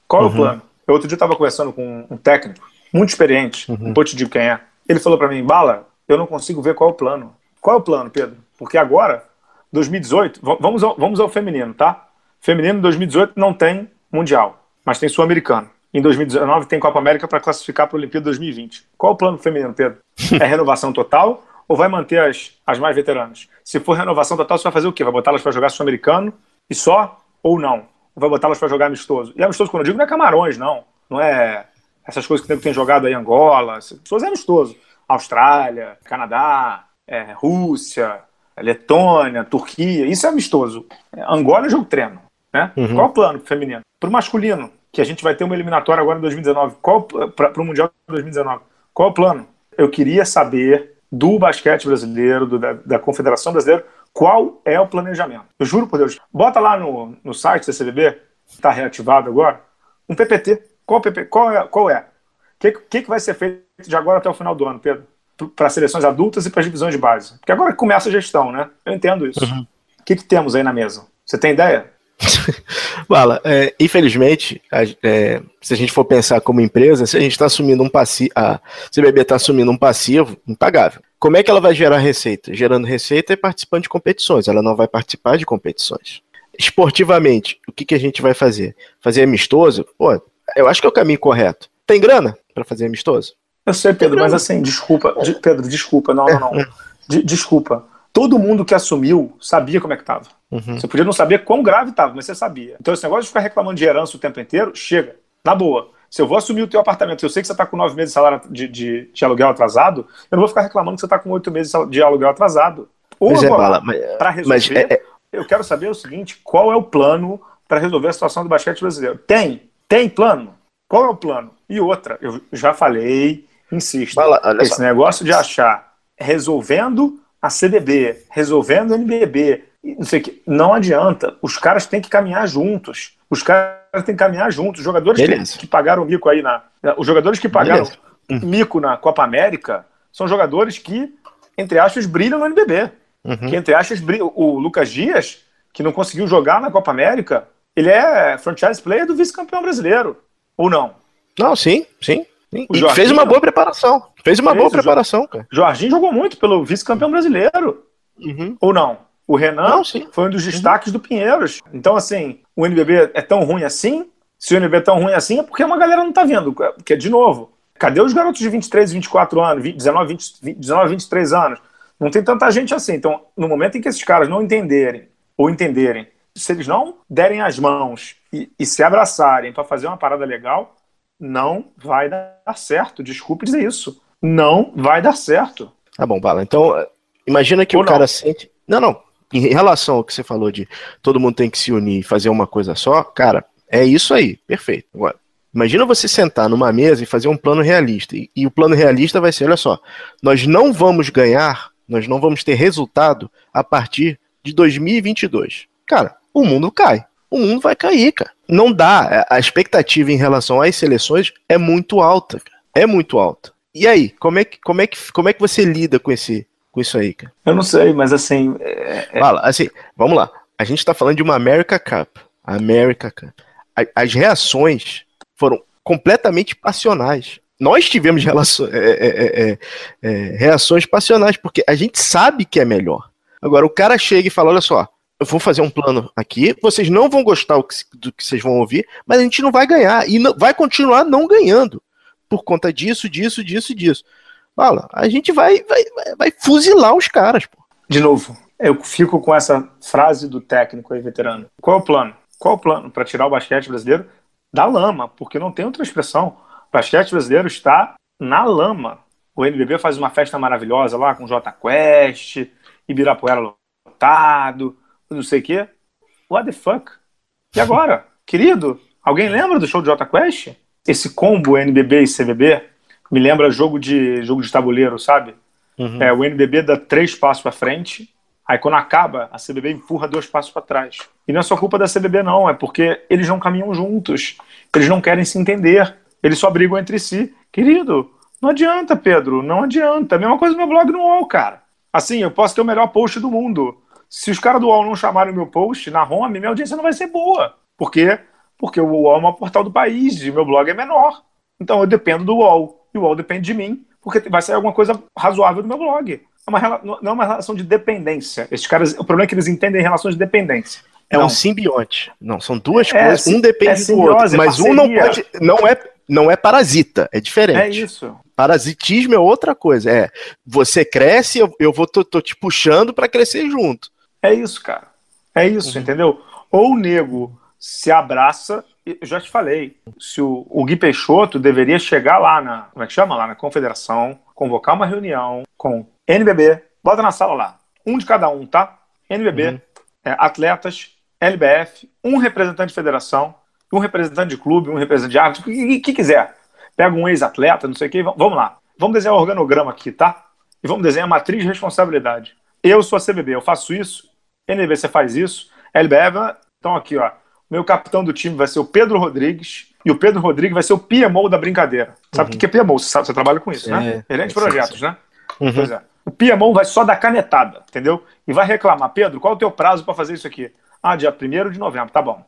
Qual uhum. é o uhum. plano? Eu outro dia estava conversando com um técnico muito experiente, uhum. não vou te dizer quem é. Ele falou para mim, Bala, eu não consigo ver qual é o plano. Qual é o plano, Pedro? Porque agora, 2018, vamos ao, vamos ao feminino, tá? Feminino 2018 não tem Mundial, mas tem Sul-Americano. Em 2019 tem Copa América para classificar para a Olimpíada 2020. Qual é o plano feminino, Pedro? (laughs) É renovação total ou vai manter as, as mais veteranas? Se for renovação total, você vai fazer o quê? Vai botá-las para jogar sul-americano e só? Ou não? Ou vai botá-las para jogar amistoso? E amistoso, quando eu digo, não é Camarões, não. Não é essas coisas que tem jogado aí Angola. Pessoas é amistoso. Austrália, Canadá, é, Rússia, Letônia, Turquia. Isso é amistoso. Angola é jogo treino. Né? Uhum. Qual é o plano feminino? Para o masculino, que a gente vai ter uma eliminatória agora em 2019. Qual para o Mundial de 2019? Qual é o plano? Eu queria saber do basquete brasileiro, do, da, da, Confederação Brasileira, qual é o planejamento. Eu juro por Deus. Bota lá no, no site da CBB, que está reativado agora, um PPT. Qual, PP, qual é? Qual é? O que, que, que vai ser feito de agora até o final do ano, Pedro? Para seleções adultas e para as divisões de base. Porque agora começa a gestão, né? Eu entendo isso. Uhum. O que, que temos aí na mesa? Você tem ideia? (laughs) Bala, é, infelizmente, a, é, se a gente for pensar como empresa, se a gente está assumindo um passivo, a CBB está assumindo um passivo impagável. Como é que ela vai gerar receita? Gerando receita e participando de competições. Ela não vai participar de competições. Esportivamente, o que, que a gente vai fazer? Fazer amistoso? Pô, eu acho que é o caminho correto. Tem grana para fazer amistoso? Eu sei, Pedro, mas assim, desculpa, de, Pedro, desculpa, não, não, não. (laughs) De, desculpa. Todo mundo que assumiu sabia como é que estava. Uhum. Você podia não saber quão grave estava, mas você sabia. Então esse negócio de ficar reclamando de herança o tempo inteiro, chega. Na boa. Se eu vou assumir o teu apartamento, eu sei que você está com nove meses de salário de, de, de, aluguel atrasado, eu não vou ficar reclamando que você está com oito meses de aluguel atrasado. Ou é, para resolver, mas é, é... eu quero saber o seguinte: qual é o plano para resolver a situação do basquete brasileiro? Tem, tem plano. Qual é o plano? E outra, eu já falei, insisto, Fala, esse só. negócio de achar resolvendo a CDB, resolvendo o NBB, não sei que, não adianta. Os caras têm que caminhar juntos. Os caras têm que caminhar juntos. Os jogadores que, que, pagaram mico aí na, os jogadores que pagaram Beleza. mico na Copa América são jogadores que, entre aspas, brilham no NBB. Uhum. Que entre aspas brilham. O Lucas Dias, que não conseguiu jogar na Copa América, ele é franchise player do vice-campeão brasileiro. Ou não? Não, sim, sim. E fez uma boa preparação. Fez uma fez, boa preparação, cara. Jorginho jogou muito pelo vice-campeão brasileiro. Uhum. Ou não? O Renan não, foi um dos uhum. destaques uhum. do Pinheiros. Então, assim, o NBB é tão ruim assim? Se o NBB é tão ruim assim, é porque uma galera não tá vendo. Porque, de novo, cadê os garotos de 23, 24 anos, 19, 20, 19 23 anos? Não tem tanta gente assim. Então, no momento em que esses caras não entenderem, ou entenderem, se eles não derem as mãos e, e se abraçarem para fazer uma parada legal, não vai dar certo. Desculpe dizer isso. Não vai dar certo. Tá bom, Bala. Então, imagina que Ou o não. cara sente. Não, não. Em relação ao que você falou de todo mundo tem que se unir e fazer uma coisa só, cara, é isso aí. Perfeito. Agora, imagina você sentar numa mesa e fazer um plano realista. E, e o plano realista vai ser: olha só, nós não vamos ganhar, nós não vamos ter resultado a partir de 2022. Cara, o mundo cai. O mundo vai cair, cara. Não dá. A expectativa em relação às seleções é muito alta, cara. É muito alta. E aí, como é que, como é que, como é que você lida com esse com isso aí, cara? Eu não sei, mas assim. É... é- Fala, assim, vamos lá. A gente tá falando de uma America Cup. America Cup. As reações foram completamente passionais. Nós tivemos relações, é é, é, é, é, reações passionais, porque a gente sabe que é melhor. Agora, o cara chega e fala: olha só, eu vou fazer um plano aqui, vocês não vão gostar do que vocês vão ouvir, mas a gente não vai ganhar e não, vai continuar não ganhando por conta disso, disso, disso disso. Fala, a gente vai, vai, vai fuzilar os caras, pô. De novo, eu fico com essa frase do técnico aí, veterano. Qual é o plano? Qual é o plano para tirar o basquete brasileiro da lama? Porque não tem outra expressão. O basquete brasileiro está na lama. O NBB faz uma festa maravilhosa lá com J Quest, Ibirapuera lotado, não sei o quê. What the fuck? E agora? Querido, alguém lembra do show de Jota Quest? Esse combo NBB e CBB me lembra jogo de jogo de tabuleiro, sabe? Uhum. É, o NBB dá três passos para frente, aí quando acaba, a CBB empurra dois passos para trás. E não é só culpa da CBB, não, é porque eles não caminham juntos, eles não querem se entender, eles só brigam entre si. Querido, não adianta, Pedro, não adianta. A mesma coisa no meu blog no UOL, cara. Assim, eu posso ter o melhor post do mundo. Se os caras do UOL não chamarem o meu post na home, minha audiência não vai ser boa. Por quê? Porque o UOL é o maior portal do país e meu blog é menor. Então eu dependo do UOL. E o UOL depende de mim, porque vai sair alguma coisa razoável do meu blog. É uma, não é uma relação de dependência. Esses caras, o problema é que eles entendem relações de dependência. É não. um simbionte. Não, são duas é, coisas. Um depende é do outro. Mas parceria. um não pode. Não é, não é parasita. É diferente. É isso. Parasitismo é outra coisa. É você cresce, eu, eu vou tô, tô te puxando para crescer junto. É isso, cara. É isso, uhum. entendeu? Ou o nego se abraça, eu já te falei, se o, o Gui Peixoto deveria chegar lá na, como é que chama? Lá na confederação, convocar uma reunião com NBB, bota na sala lá, um de cada um, tá? NBB, uhum. é, atletas, LBF, um representante de federação, um representante de clube, um representante de árbitro, o que, que, quiser. Pega um ex-atleta, não sei o que, vamos lá. Vamos desenhar o organograma aqui, tá? E vamos desenhar a matriz de responsabilidade. Eu sou a CBB, eu faço isso, NB, você faz isso. LBEVA, então aqui, ó. Meu capitão do time vai ser o Pedro Rodrigues. E o Pedro Rodrigues vai ser o PMO da brincadeira. Sabe o uhum. que é PMO? Você, sabe, você trabalha com isso, né? Gerente de projetos, né? Uhum. Pois é. O Piemon vai só dar canetada, entendeu? E vai reclamar, Pedro, qual é o teu prazo para fazer isso aqui? Ah, dia 1 de novembro, tá bom.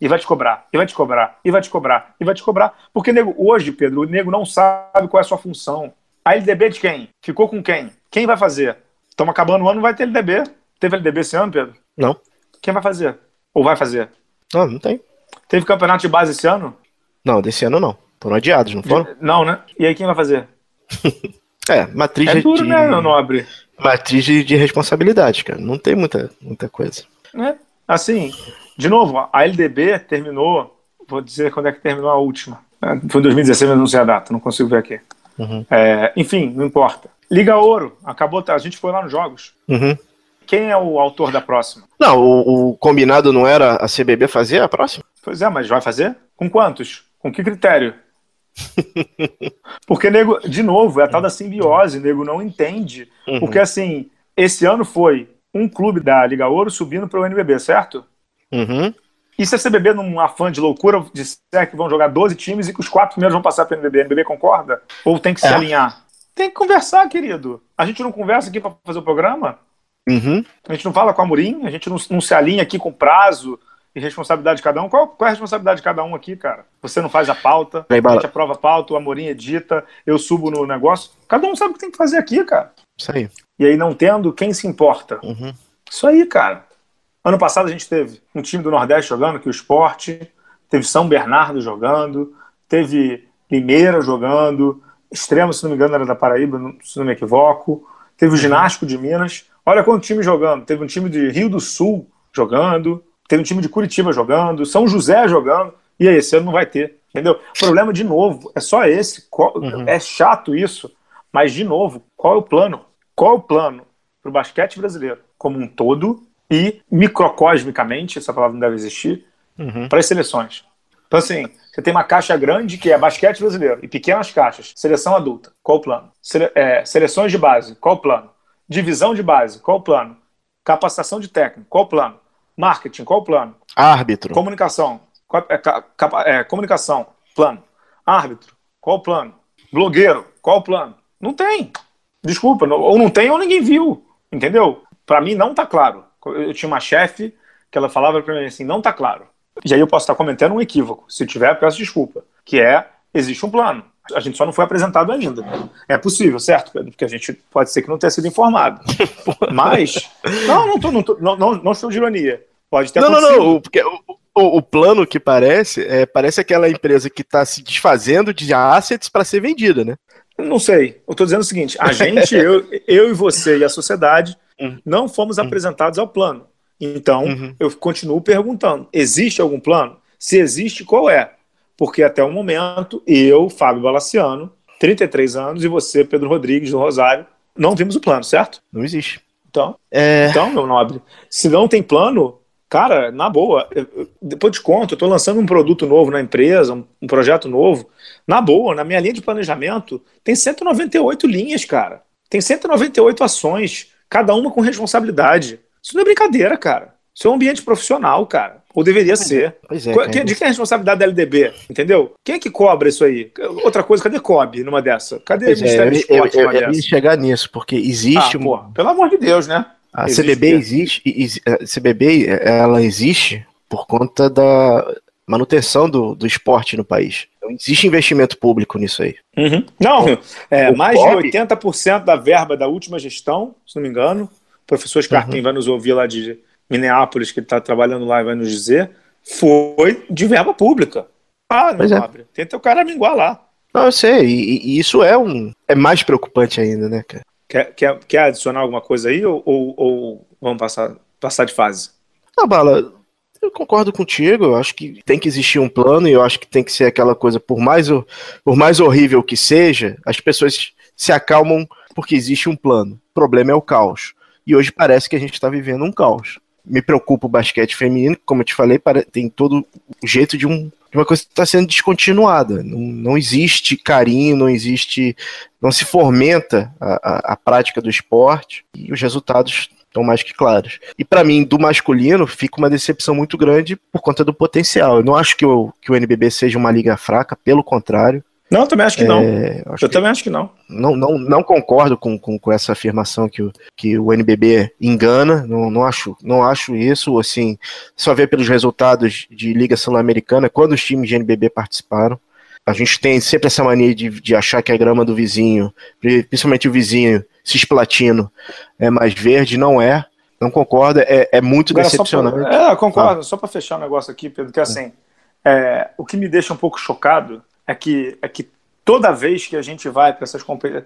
E vai te cobrar, e vai te cobrar, e vai te cobrar, e vai te cobrar. Porque nego, hoje, Pedro, o nego não sabe qual é a sua função. A LDB de quem? Ficou com quem? Quem vai fazer? Estamos acabando o ano, não vai ter LDB. Teve LDB esse ano, Pedro? Não. Quem vai fazer? Ou vai fazer? Não, não tem. Teve campeonato de base esse ano? Não, desse ano não. Foram adiados, não foram? Não, né? E aí quem vai fazer? (laughs) é, matriz é duro, de... né, nobre? Matriz de, de responsabilidade, cara. Não tem muita, muita coisa. É. Assim, de novo, a LDB terminou, vou dizer quando é que terminou a última. É, foi em 2016, mas não sei a data, não consigo ver aqui. Uhum. É, enfim, não importa. Liga Ouro, acabou, a gente foi lá nos jogos. Uhum. Quem é o autor da próxima? Não, o, o, combinado não era a CBB fazer a próxima? Pois é, mas vai fazer? Com quantos? Com que critério? (laughs) Porque, nego, de novo, é a tal da simbiose, nego não entende. Uhum. Porque, assim, esse ano foi um clube da Liga Ouro subindo para o NBB, certo? Uhum. E se a CBB, num afã de loucura, disser que vão jogar 12 times e que os quatro primeiros vão passar para o NBB, a NBB concorda? Ou tem que se é. alinhar? Tem que conversar, querido. A gente não conversa aqui para fazer o programa? Uhum. A gente não fala com a Murim? A gente não, não se alinha aqui com prazo? e responsabilidade de cada um. Qual, qual é a responsabilidade de cada um aqui, cara? Você não faz a pauta, a gente aprova a pauta, o Amorim edita, eu subo no negócio. Cada um sabe o que tem que fazer aqui, cara. Isso aí. E aí, não tendo, quem se importa? Uhum. Isso aí, cara. Ano passado a gente teve um time do Nordeste jogando, que é o Esporte, teve São Bernardo jogando, teve Limeira jogando, Extremo, se não me engano, era da Paraíba, se não me equivoco, teve o uhum. Ginástico de Minas. Olha quanto time jogando. Teve um time de Rio do Sul jogando, tem um time de Curitiba jogando, São José jogando, e aí esse ano não vai ter. Entendeu? O problema, de novo, é só esse. Uhum. É chato isso, mas, de novo, qual é o plano? Qual é o plano para o basquete brasileiro como um todo e microcosmicamente, essa palavra não deve existir, uhum. para as seleções? Então, assim, você tem uma caixa grande que é basquete brasileiro e pequenas caixas, seleção adulta, qual o plano? Sele é, seleções de base, qual o plano? Divisão de base, qual o plano? Capacitação de técnico, qual o plano? Marketing, qual o plano? Árbitro. Comunicação. É, é, comunicação, plano. Árbitro, qual o plano? Blogueiro, qual o plano? Não tem. Desculpa, ou não tem ou ninguém viu. Entendeu? Para mim não tá claro. Eu tinha uma chefe que ela falava para mim assim, não tá claro. E aí eu posso estar cometendo um equívoco. Se tiver, peço desculpa. Que é, existe um plano. A gente só não foi apresentado ainda. É possível, certo, Pedro? Porque a gente pode ser que não tenha sido informado. (laughs) Mas. Não, não, tô, não, tô, não, não, não estou de ironia. Pode ter Não, acontecido. não, não. Porque o, o, o, plano que parece é parece aquela empresa que está se desfazendo de assets para ser vendida, né? Não sei. Eu estou dizendo o seguinte: a gente, (laughs) eu, eu e você e a sociedade, uhum. não fomos uhum. apresentados ao plano. Então, uhum. eu continuo perguntando: existe algum plano? Se existe, qual é? Porque até o momento, eu, Fábio Balaciano, 33 anos, e você, Pedro Rodrigues, do Rosário, não vimos o plano, certo? Não existe. Então, é... então meu nobre, se não tem plano, cara, na boa, eu, depois te conto, eu estou lançando um produto novo na empresa, um, um, projeto novo, na boa, na minha linha de planejamento, tem 198 linhas, cara. Tem 198 ações, cada uma com responsabilidade. Isso não é brincadeira, cara. Isso é um ambiente profissional, cara. Ou deveria pois é, ser. Pois é, quem, de quem é a responsabilidade da LDB? Entendeu? Quem é que cobra isso aí? Outra coisa, cadê COB numa dessa? Cadê pois o Ministério é, do Esporte eu, eu, eu, eu chegar nisso, porque existe. Ah, um... pelo amor de Deus, né? A existe CBB existe. A CBB ela existe por conta da manutenção do, do esporte no país. Então, existe investimento público nisso aí. Uhum. Não, é, mais COB... de 80% da verba da última gestão, se não me engano, o professor Scarpim uhum. vai nos ouvir lá de Minneapolis, que está trabalhando lá e vai nos dizer, foi de verba pública. Ah, não, é. Tenta o cara minguar lá. Não, eu sei, e, e, isso é um. É mais preocupante ainda, né, cara? Quer, quer, quer adicionar alguma coisa aí ou, ou, ou vamos passar, passar de fase? Ah, Bala, eu concordo contigo, eu acho que tem que existir um plano e eu acho que tem que ser aquela coisa, por mais, por mais horrível que seja, as pessoas se acalmam porque existe um plano. O problema é o caos. E hoje parece que a gente está vivendo um caos me preocupa o basquete feminino, como eu te falei, tem todo o jeito de, um, de uma coisa que está sendo descontinuada. Não, não existe carinho, não existe. não se fomenta a, a, a prática do esporte e os resultados estão mais que claros. E para mim, do masculino, fica uma decepção muito grande por conta do potencial. Eu não acho que o, que o NBB seja uma liga fraca, pelo contrário. Não, eu também acho que é, não. eu que também acho que não. Não, não, não concordo com, com, com, essa afirmação que o, que o NBB engana. Não, não, acho, não acho isso. Assim, só ver pelos resultados de Liga Sul-Americana, quando os times de NBB participaram. A gente tem sempre essa mania de, de achar que a grama do vizinho, principalmente o vizinho cisplatino, é mais verde. Não é. Não concordo. É, é muito Agora, decepcionante. Pra, é, concordo. Ah. Só para fechar o um negócio aqui, Pedro, que assim, é, o que me deixa um pouco chocado é que, é que toda vez que a gente vai para essas competições.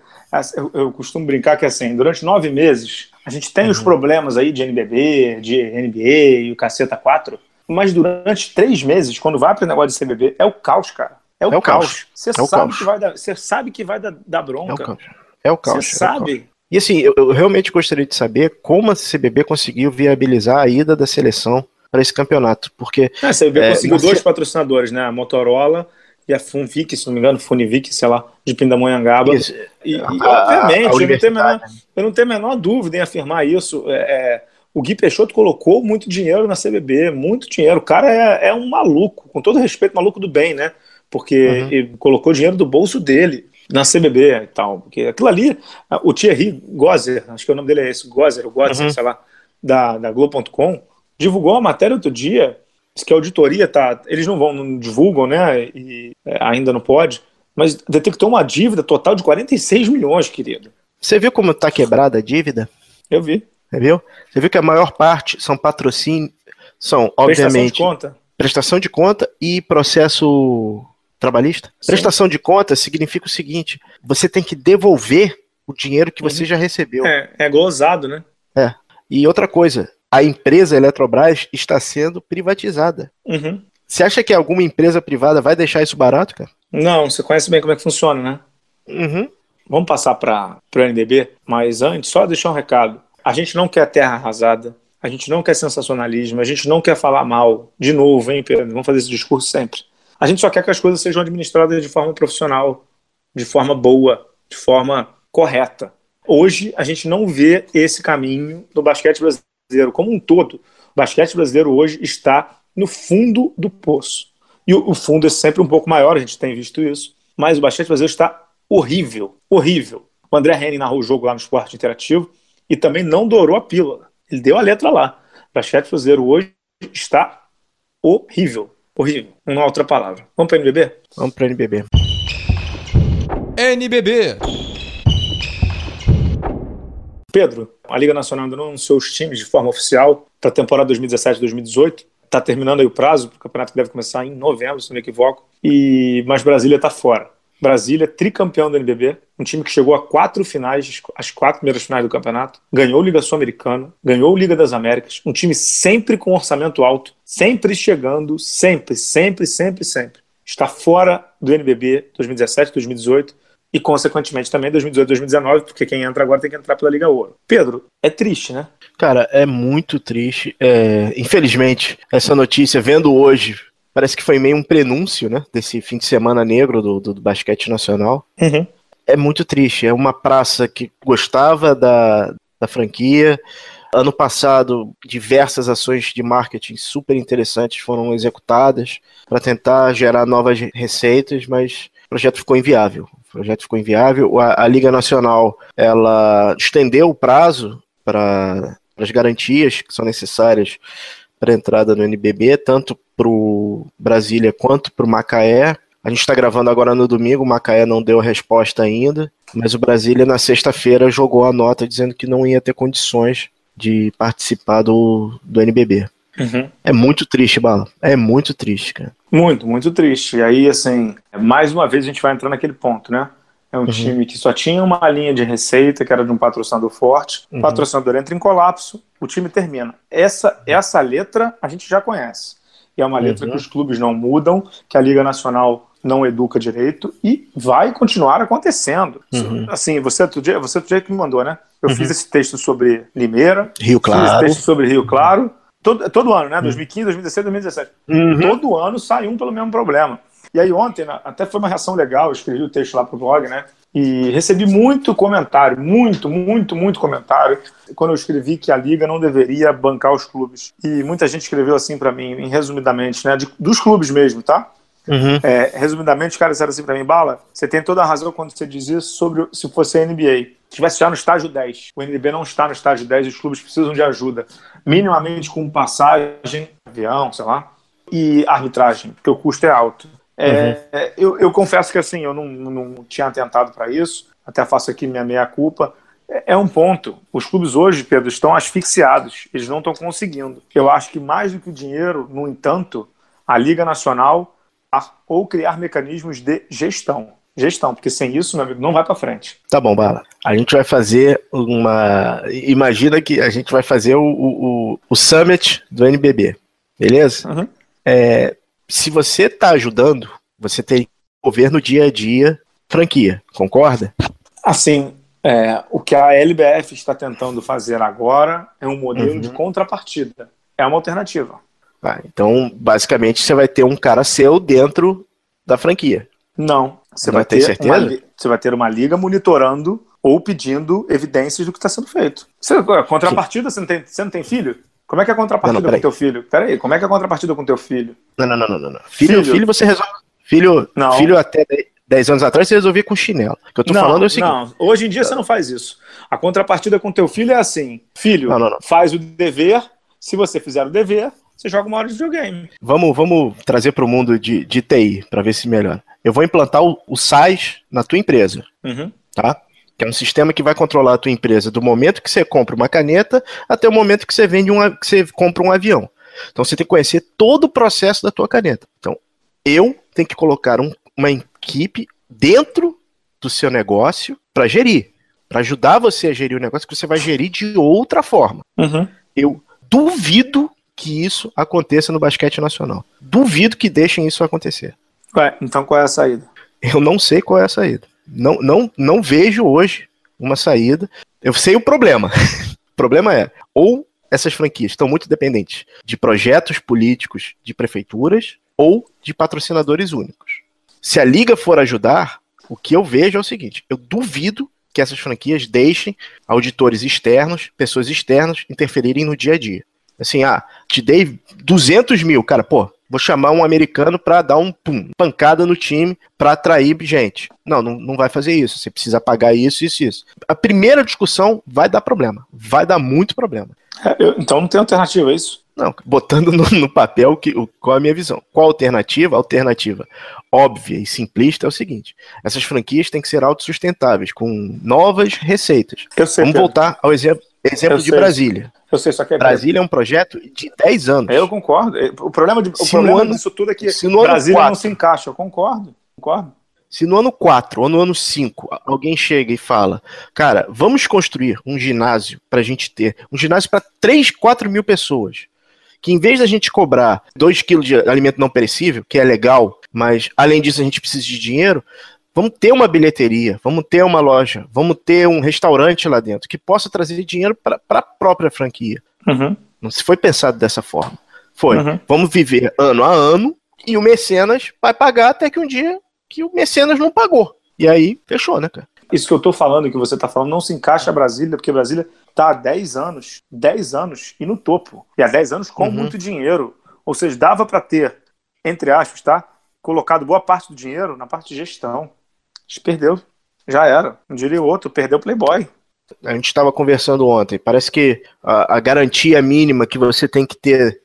Eu, eu, costumo brincar que assim, durante nove meses, a gente tem uhum. os problemas aí de NBB, de NBA e o caceta 4, mas durante três meses, quando vai para o negócio de CBB, é o caos, cara. É o, é o caos. Você, é sabe caos. Que vai dar, você sabe que vai dar, dar bronca. É o caos. É o caos. Você sabe. E assim, eu, eu, realmente gostaria de saber como a CBB conseguiu viabilizar a ida da seleção para esse campeonato, porque... É, a CBB é, conseguiu dois patrocinadores, né? A Motorola e a Funvic, se não me engano, Funivic, sei lá, de Pindamonhangaba. Isso. E, e obviamente, a, a eu, não tenho menor, eu não tenho a menor dúvida em afirmar isso. É, é, o Gui Peixoto colocou muito dinheiro na CBB, muito dinheiro. O cara é, é um maluco, com todo respeito, maluco do bem, né? Porque uhum. ele colocou dinheiro do bolso dele na CBB e tal. Porque aquilo ali, o Thierry Gozer, acho que o nome dele é esse, Gozer, o Gozer, uhum. sei lá, da, da Globo.com, divulgou uma matéria outro dia Diz que a auditoria tá. Eles não vão, não divulgam, né? E é, ainda não pode. Mas detectou uma dívida total de 46 milhões, querido. Você viu como está quebrada a dívida? Eu vi. Você viu? Você viu que a maior parte são patrocínios, são, obviamente. Prestação de conta. Prestação de conta e processo trabalhista. Sim. Prestação de conta significa o seguinte: você tem que devolver o dinheiro que você uhum. já recebeu. É, é gozado, né? É. E outra coisa, a empresa Eletrobras está sendo privatizada. Uhum. Você acha que alguma empresa privada vai deixar isso barato, cara? Não, você conhece bem como é que funciona, né? Uhum. Vamos passar para o NDB, mas antes, só deixar um recado. A gente não quer terra arrasada, a gente não quer sensacionalismo, a gente não quer falar mal. De novo, hein, Pedro? Vamos fazer esse discurso sempre. A gente só quer que as coisas sejam administradas de forma profissional, de forma boa, de forma correta. Hoje, a gente não vê esse caminho no basquete brasileiro brasileiro como um todo, o basquete brasileiro hoje está no fundo do poço. E o, o fundo é sempre um pouco maior, a gente tem visto isso, mas o basquete brasileiro está horrível, horrível. O André Henning narrou o jogo lá no Esporte Interativo e também não dourou a pílula. Ele deu a letra lá. O basquete brasileiro hoje está horrível. Horrível. Uma outra palavra. Vamos para o NBB? Vamos para o NBB. NBB. Pedro, a Liga Nacional ainda não anunciou os times de forma oficial para a temporada 2017-2018. Está terminando aí o prazo, o campeonato deve começar em novembro, se não me equivoco. E... Mas Brasília está fora. Brasília, tricampeão do NBB, um time que chegou a quatro finais, as quatro primeiras finais do campeonato, ganhou Liga Sul-Americana, ganhou Liga das Américas, um time sempre com orçamento alto, sempre chegando, sempre, sempre, sempre, sempre. Está fora do NBB 2017, 2018 e, consequentemente, também 2018, 2019, porque quem entra agora tem que entrar pela Liga Ouro. Pedro, é triste, né? Cara, é muito triste. É... Infelizmente, essa notícia, vendo hoje, parece que foi meio um prenúncio, né? Desse fim de semana negro do, do, do basquete nacional. Uhum. É muito triste. É uma praça que gostava da, da franquia. Ano passado, diversas ações de marketing super interessantes foram executadas para tentar gerar novas receitas, mas o projeto ficou inviável projeto ficou inviável. A, a Liga Nacional ela estendeu o prazo para as garantias que são necessárias para a entrada no NBB, tanto para o Brasília quanto para o Macaé. A gente está gravando agora no domingo, o Macaé não deu resposta ainda, mas o Brasília na sexta-feira jogou a nota dizendo que não ia ter condições de participar do, do NBB. Uhum. É muito triste, Bala. É muito triste, cara. Muito, muito triste. E aí, assim, mais uma vez a gente vai entrar naquele ponto, né? É um uhum. time que só tinha uma linha de receita, que era de um patrocinador forte. O uhum. patrocinador entra em colapso, o time termina. Essa, essa letra a gente já conhece. E é uma letra uhum. que os clubes não mudam, que a Liga Nacional não educa direito e vai continuar acontecendo. Uhum. Assim, você outro, dia, você outro dia que me mandou, né? Eu fiz uhum. esse texto sobre Limeira, Rio Claro. fiz esse texto sobre Rio Claro, Todo, todo ano, né? 2015, 2016, 2017. Uhum. Todo ano sai um pelo mesmo problema. E aí ontem, né, até foi uma reação legal, eu escrevi o texto lá pro blog, né? E recebi muito comentário, muito, muito, muito comentário, quando eu escrevi que a Liga não deveria bancar os clubes. E muita gente escreveu assim para mim, resumidamente, né? De, dos clubes mesmo, tá? Uhum. É, resumidamente, os caras disseram assim pra mim, Bala, você tem toda a razão quando você diz isso sobre se fosse a NBA. Se estivesse já no estágio 10. O NB não está no estágio 10, os clubes precisam de ajuda. Minimamente com passagem, avião, sei lá, e arbitragem, porque o custo é alto. É, uhum. É, eu, eu, confesso que assim, eu não, não tinha atentado para isso, até faço aqui minha meia-culpa. É, é um ponto. Os clubes hoje, Pedro, estão asfixiados, eles não estão conseguindo. Eu acho que mais do que o dinheiro, no entanto, a Liga Nacional ou criar mecanismos de gestão. Gestão, porque sem isso, meu amigo, não vai para frente. Tá bom, Bala. A gente vai fazer uma. Imagina que a gente vai fazer o, o, o Summit do NBB, beleza? Uhum. É, se você está ajudando, você tem que mover no dia a dia franquia, concorda? Assim, é, o que a LBF está tentando fazer agora é um modelo uhum. de contrapartida. É uma alternativa. Ah, então, basicamente, você vai ter um cara seu dentro da franquia. Não. Você vai, ter certeza? Uma, você vai ter uma liga monitorando ou pedindo evidências do que está sendo feito. Você, contrapartida, você não, tem, você não tem filho? Como é que é a contrapartida não, não, com teu filho? Peraí, como é que é a contrapartida com teu filho? Não, não, não, não, não. Filho, filho, filho você resolve. Filho, não. filho até 10 anos atrás você resolvia com chinelo. O que eu tô não, falando é o seguinte. Não, hoje em dia você não faz isso. A contrapartida com teu filho é assim: filho, faz o dever. Se você fizer o dever, você joga uma hora de videogame. Vamos, vamos trazer para o mundo de, de TI para ver se melhora. Eu vou implantar o, o SAIS na tua empresa. Uhum. Tá? que é um sistema que vai controlar a tua empresa do momento que você compra uma caneta até o momento que você vende um, que você compra um avião. Então você tem que conhecer todo o processo da tua caneta. Então eu tenho que colocar um, uma equipe dentro do seu negócio para gerir, para ajudar você a gerir o negócio que você vai gerir de outra forma. Uhum. Eu duvido que isso aconteça no basquete nacional. Duvido que deixem isso acontecer. Ué, então qual é a saída? Eu não sei qual é a saída. Não, não, não vejo hoje uma saída. Eu sei o problema. (laughs) o problema é, ou essas franquias estão muito dependentes de projetos políticos de prefeituras ou de patrocinadores únicos. Se a liga for ajudar, o que eu vejo é o seguinte: eu duvido que essas franquias deixem auditores externos, pessoas externas, interferirem no dia a dia. Assim, ah, te dei 200 mil, cara, pô, vou chamar um americano para dar um pum, pancada no time para atrair gente. Não, não, não vai fazer isso. Você precisa pagar isso, isso, isso. A primeira discussão vai dar problema. Vai dar muito problema. É, eu, então não tem alternativa, é isso? Não, botando no, no papel que, o, qual é a minha visão. Qual a alternativa? A alternativa óbvia e simplista é o seguinte: essas franquias têm que ser autossustentáveis, com novas receitas. Eu sei, Vamos Pedro. voltar ao exemplo, exemplo de Brasília. Eu sei, só que é Brasília é um projeto de 10 anos. Eu concordo. O problema, de, o problema ano, disso tudo é que Brasília 4, não se encaixa. Eu concordo. Concordo. Se no ano 4 ou no ano 5 alguém chega e fala, cara, vamos construir um ginásio para a gente ter, um ginásio para 3, 4 mil pessoas, que em vez da gente cobrar 2 quilos de alimento não perecível, que é legal, mas além disso a gente precisa de dinheiro, Vamos ter uma bilheteria, vamos ter uma loja, vamos ter um restaurante lá dentro que possa trazer dinheiro para a própria franquia. Uhum. Não se foi pensado dessa forma. Foi, uhum. vamos viver ano a ano e o mecenas vai pagar até que um dia que o mecenas não pagou. E aí, fechou, né, cara? Isso que eu tô falando, que você tá falando, não se encaixa a Brasília, porque Brasília tá há 10 anos, 10 anos e no topo. E há 10 anos com uhum. muito dinheiro. Ou seja, dava para ter, entre aspas, tá? Colocado boa parte do dinheiro na parte de gestão gente perdeu. Já era. Um diria o outro, perdeu o Playboy. A gente estava conversando ontem. Parece que a, a, garantia mínima que você tem que ter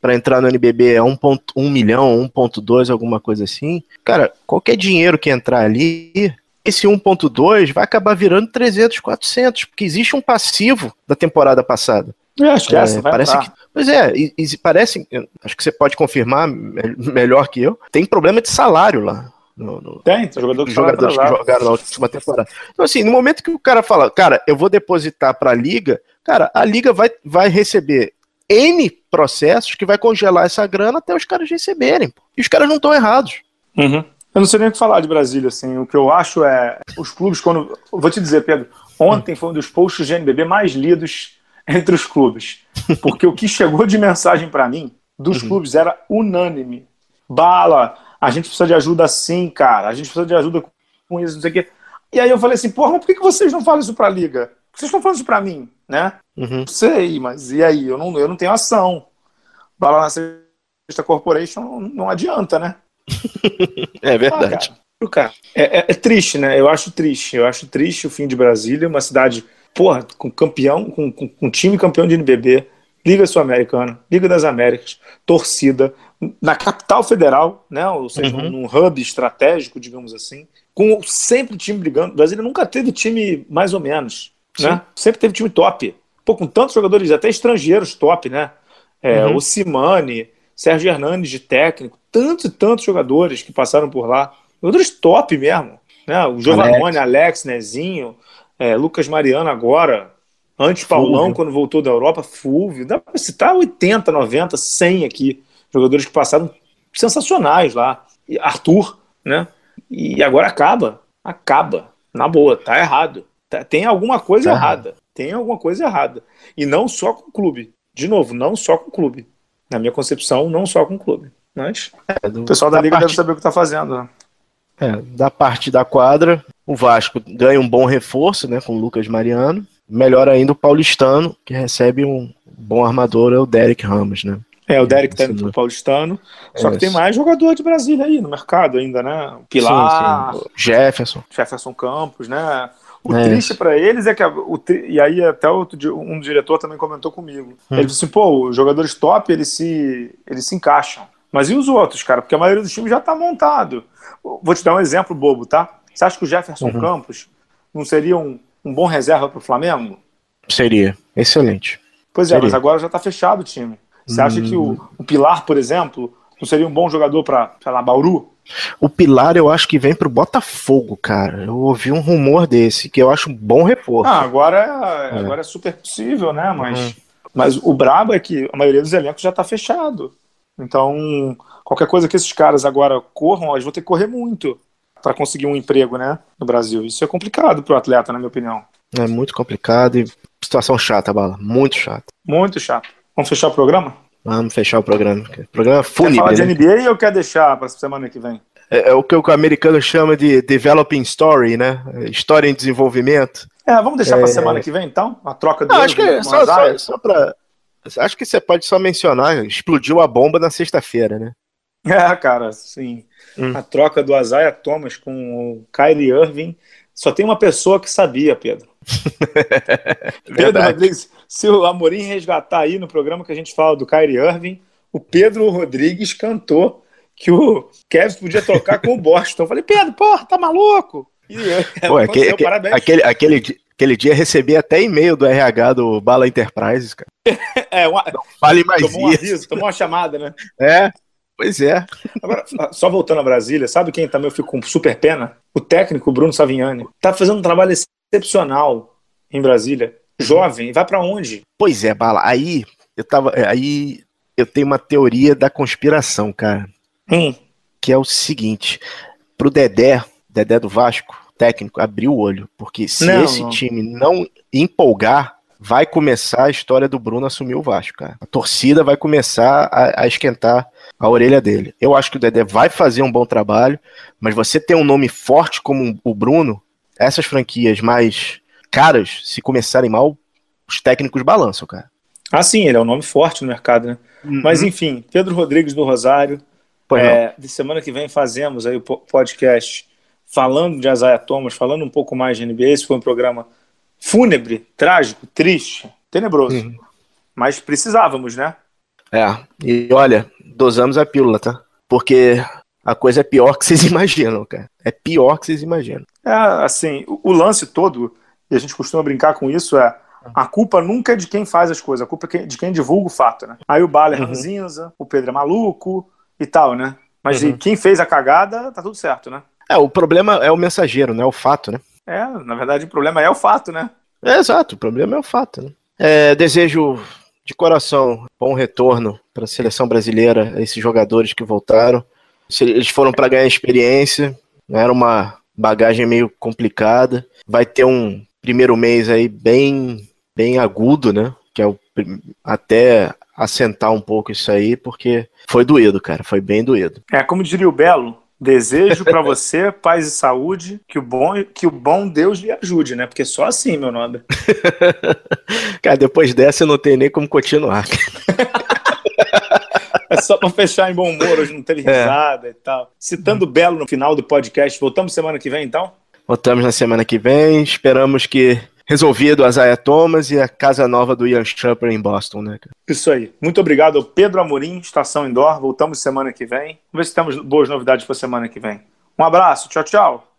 para entrar no NBB é 1.1 milhão, 1.2, alguma coisa assim. Cara, qualquer dinheiro que entrar ali, esse 1.2 vai acabar virando 300, 400, porque existe um passivo da temporada passada. Eu acho que é, essa vai parece que, Pois é, e, e parece, acho que você pode confirmar melhor que eu, tem problema de salário lá. No, no, tem, tem jogador que jogadores que jogaram na última temporada. Então, assim, no momento que o cara fala, cara, eu vou depositar para a liga, cara, a liga vai, vai receber N processos que vai congelar essa grana até os caras receberem. Pô. E os caras não estão errados. Uhum. Eu não sei nem o que falar de Brasília, assim. O que eu acho é. Os clubes, quando. Vou te dizer, Pedro, ontem foi um dos posts de NBB mais lidos entre os clubes. Porque o que chegou de mensagem para mim dos uhum. clubes era unânime. Bala, a gente precisa de ajuda sim, cara, a gente precisa de ajuda com isso, não sei o quê. E aí eu falei assim, porra, mas por que, vocês não falam isso pra liga? Por que vocês estão falando isso pra mim, né? Uhum. Não sei, mas e aí? Eu não, eu não tenho ação. Bala na Sexta Corporation não, não adianta, né? (laughs) é verdade. Ah, cara, é, é, é, triste, né? Eu acho triste. Eu acho triste o fim de Brasília, uma cidade, porra, com campeão, com, com, com time campeão de NBB, Liga Sul-Americana, Liga das Américas, torcida, na capital federal, né? Ou seja, uhum. num hub estratégico, digamos assim, com sempre time brigando. Brasília nunca teve time mais ou menos, né? Sempre teve time top. Pô, com tantos jogadores, até estrangeiros top, né? É, uhum. O Simane, Sérgio Hernandes de técnico, tantos e tantos jogadores que passaram por lá. Jogadores top mesmo. Né? O Giovanni, Alex, Alex Nezinho, é, Lucas Mariano agora, antes Paulão, quando voltou da Europa, Fulvio. Dá para citar 80, 90, 100 aqui. Jogadores que passaram sensacionais lá. E Arthur, né? E agora acaba. Acaba. Na boa, tá errado. Tá, tem alguma coisa tá. errada. Tem alguma coisa errada. E não só com o clube. De novo, não só com o clube. Na minha concepção, não só com o clube. Mas é, do, o pessoal da, da Liga parte, deve saber o que está fazendo. Né? É, da parte da quadra, o Vasco ganha um bom reforço né, com o Lucas Mariano. Melhor ainda o Paulistano, que recebe um bom armador, é o Derek Ramos, né? É, o Derek tá indo pro Paulistano. Só é que tem mais jogador de Brasília aí no mercado ainda, né? Pilar. Sim, sim. Jefferson. Jefferson Campos, né? O é. triste para eles é que. O, e aí, até outro, um diretor também comentou comigo. Hum. Ele disse assim: pô, os jogadores top eles se, eles se encaixam. Mas e os outros, cara? Porque a maioria dos times já tá montado. Vou te dar um exemplo bobo, tá? Você acha que o Jefferson uhum. Campos não seria um, um bom reserva para o Flamengo? Seria. Excelente. Pois é, mas agora já tá fechado o time. Você hum. acha que o, hum. o Pilar, por exemplo, não seria um bom jogador para, sei lá, Bauru? O Pilar eu acho que vem pro Botafogo, cara. Eu ouvi um rumor desse, que eu acho um bom reforço. Ah, agora é, é. agora é super possível, né? Mas, uhum. mas o brabo é que a maioria dos elencos já tá fechado. Então, qualquer coisa que esses caras agora corram, eles vão ter que correr muito para conseguir um emprego, né, no Brasil. Isso é complicado pro atleta, na minha opinião. É muito complicado e situação chata, Bala. Muito chata. Muito chato. Vamos fechar o programa? Vamos fechar o programa. O programa fúnebre. Quer falar de NBA né? ou quer deixar para semana que vem? É, é, o que o americano chama de developing story, né? História em desenvolvimento. É, vamos deixar é... para semana que vem, então? A troca do. acho que é só, só, só para. Acho que você pode só mencionar, explodiu a bomba na sexta-feira, né? (laughs) É, cara, sim. Hum. A troca do Isaiah Thomas com o Kyrie Irving. Só tem uma pessoa que sabia, Pedro. (laughs) Pedro Rodrigues, se o Amorim resgatar aí no programa que a gente fala do Kyrie Irving, o Pedro Rodrigues cantou que o Kevin podia trocar com o Boston. Eu falei, Pedro, porra, tá maluco? E, Pô, aquele, aquele, aquele, aquele, aquele dia recebi até e-mail do RH do Bala Enterprises, cara. (laughs) é, uma, fale mais tomou isso. um aviso, tomou uma chamada, né? É, pois é. Agora, só voltando a Brasília, sabe quem também eu fico com super pena? O técnico Bruno Savignani. Tá fazendo um trabalho excepcional em Brasília. Jovem, vai para onde? Pois é, Bala. Aí eu tava. Aí eu tenho uma teoria da conspiração, cara. Hum. Que é o seguinte: pro Dedé, Dedé do Vasco, técnico, abrir o olho. Porque se não, esse não. time não empolgar, vai começar a história do Bruno assumir o Vasco, cara. A torcida vai começar a, a, esquentar a orelha dele. Eu acho que o Dedé vai fazer um bom trabalho, mas você ter um nome forte como o Bruno, essas franquias mais caras, se começarem mal, os técnicos balançam, cara. Ah, sim, ele é um nome forte no mercado, né? Uhum. Mas enfim, Pedro Rodrigues do Rosário. É, de semana que vem fazemos aí o podcast falando de Isaiah Thomas, falando um pouco mais de NBA. Esse foi um programa fúnebre, trágico, triste, tenebroso. Uhum. Mas precisávamos, né? É, e olha, dosamos a pílula, tá? Porque a coisa é pior que vocês (laughs) imaginam, cara. É pior que vocês imaginam. É, assim, o, o lance todo, e a gente costuma brincar com isso, é a culpa nunca é de quem faz as coisas, a culpa é de quem divulga o fato, né? Aí o Bala é uhum. ranzinza, o Pedro é maluco e tal, né? Mas uhum. quem fez a cagada, tá tudo certo, né? É, o problema é o mensageiro, não é o fato, né? É, na verdade o problema é o fato, né? É, exato, o problema é o fato, né? É, desejo de coração bom retorno para a seleção brasileira, esses jogadores que voltaram. Eles foram para ganhar experiência, era uma bagagem meio complicada. Vai ter um primeiro mês aí bem bem agudo, né? Que é o, até assentar um pouco isso aí, porque foi doído, cara, foi bem doído. É, como diria o Belo, desejo para você paz e saúde, que o bom que o bom Deus lhe ajude, né? Porque só assim, meu nome. (laughs) cara, depois dessa eu não tenho nem como continuar. É só pra fechar em bom humor, hoje não teve É. risada e tal. Citando Belo no final do podcast, voltamos semana que vem, então? Voltamos na semana que vem. Esperamos que resolvido a Zaya Thomas e a casa nova do Ian Schupper em Boston, né? Isso aí. Muito obrigado ao Pedro Amorim, Estação Indoor. Voltamos semana que vem. Vamos ver se temos boas novidades para semana que vem. Um abraço. Tchau, tchau.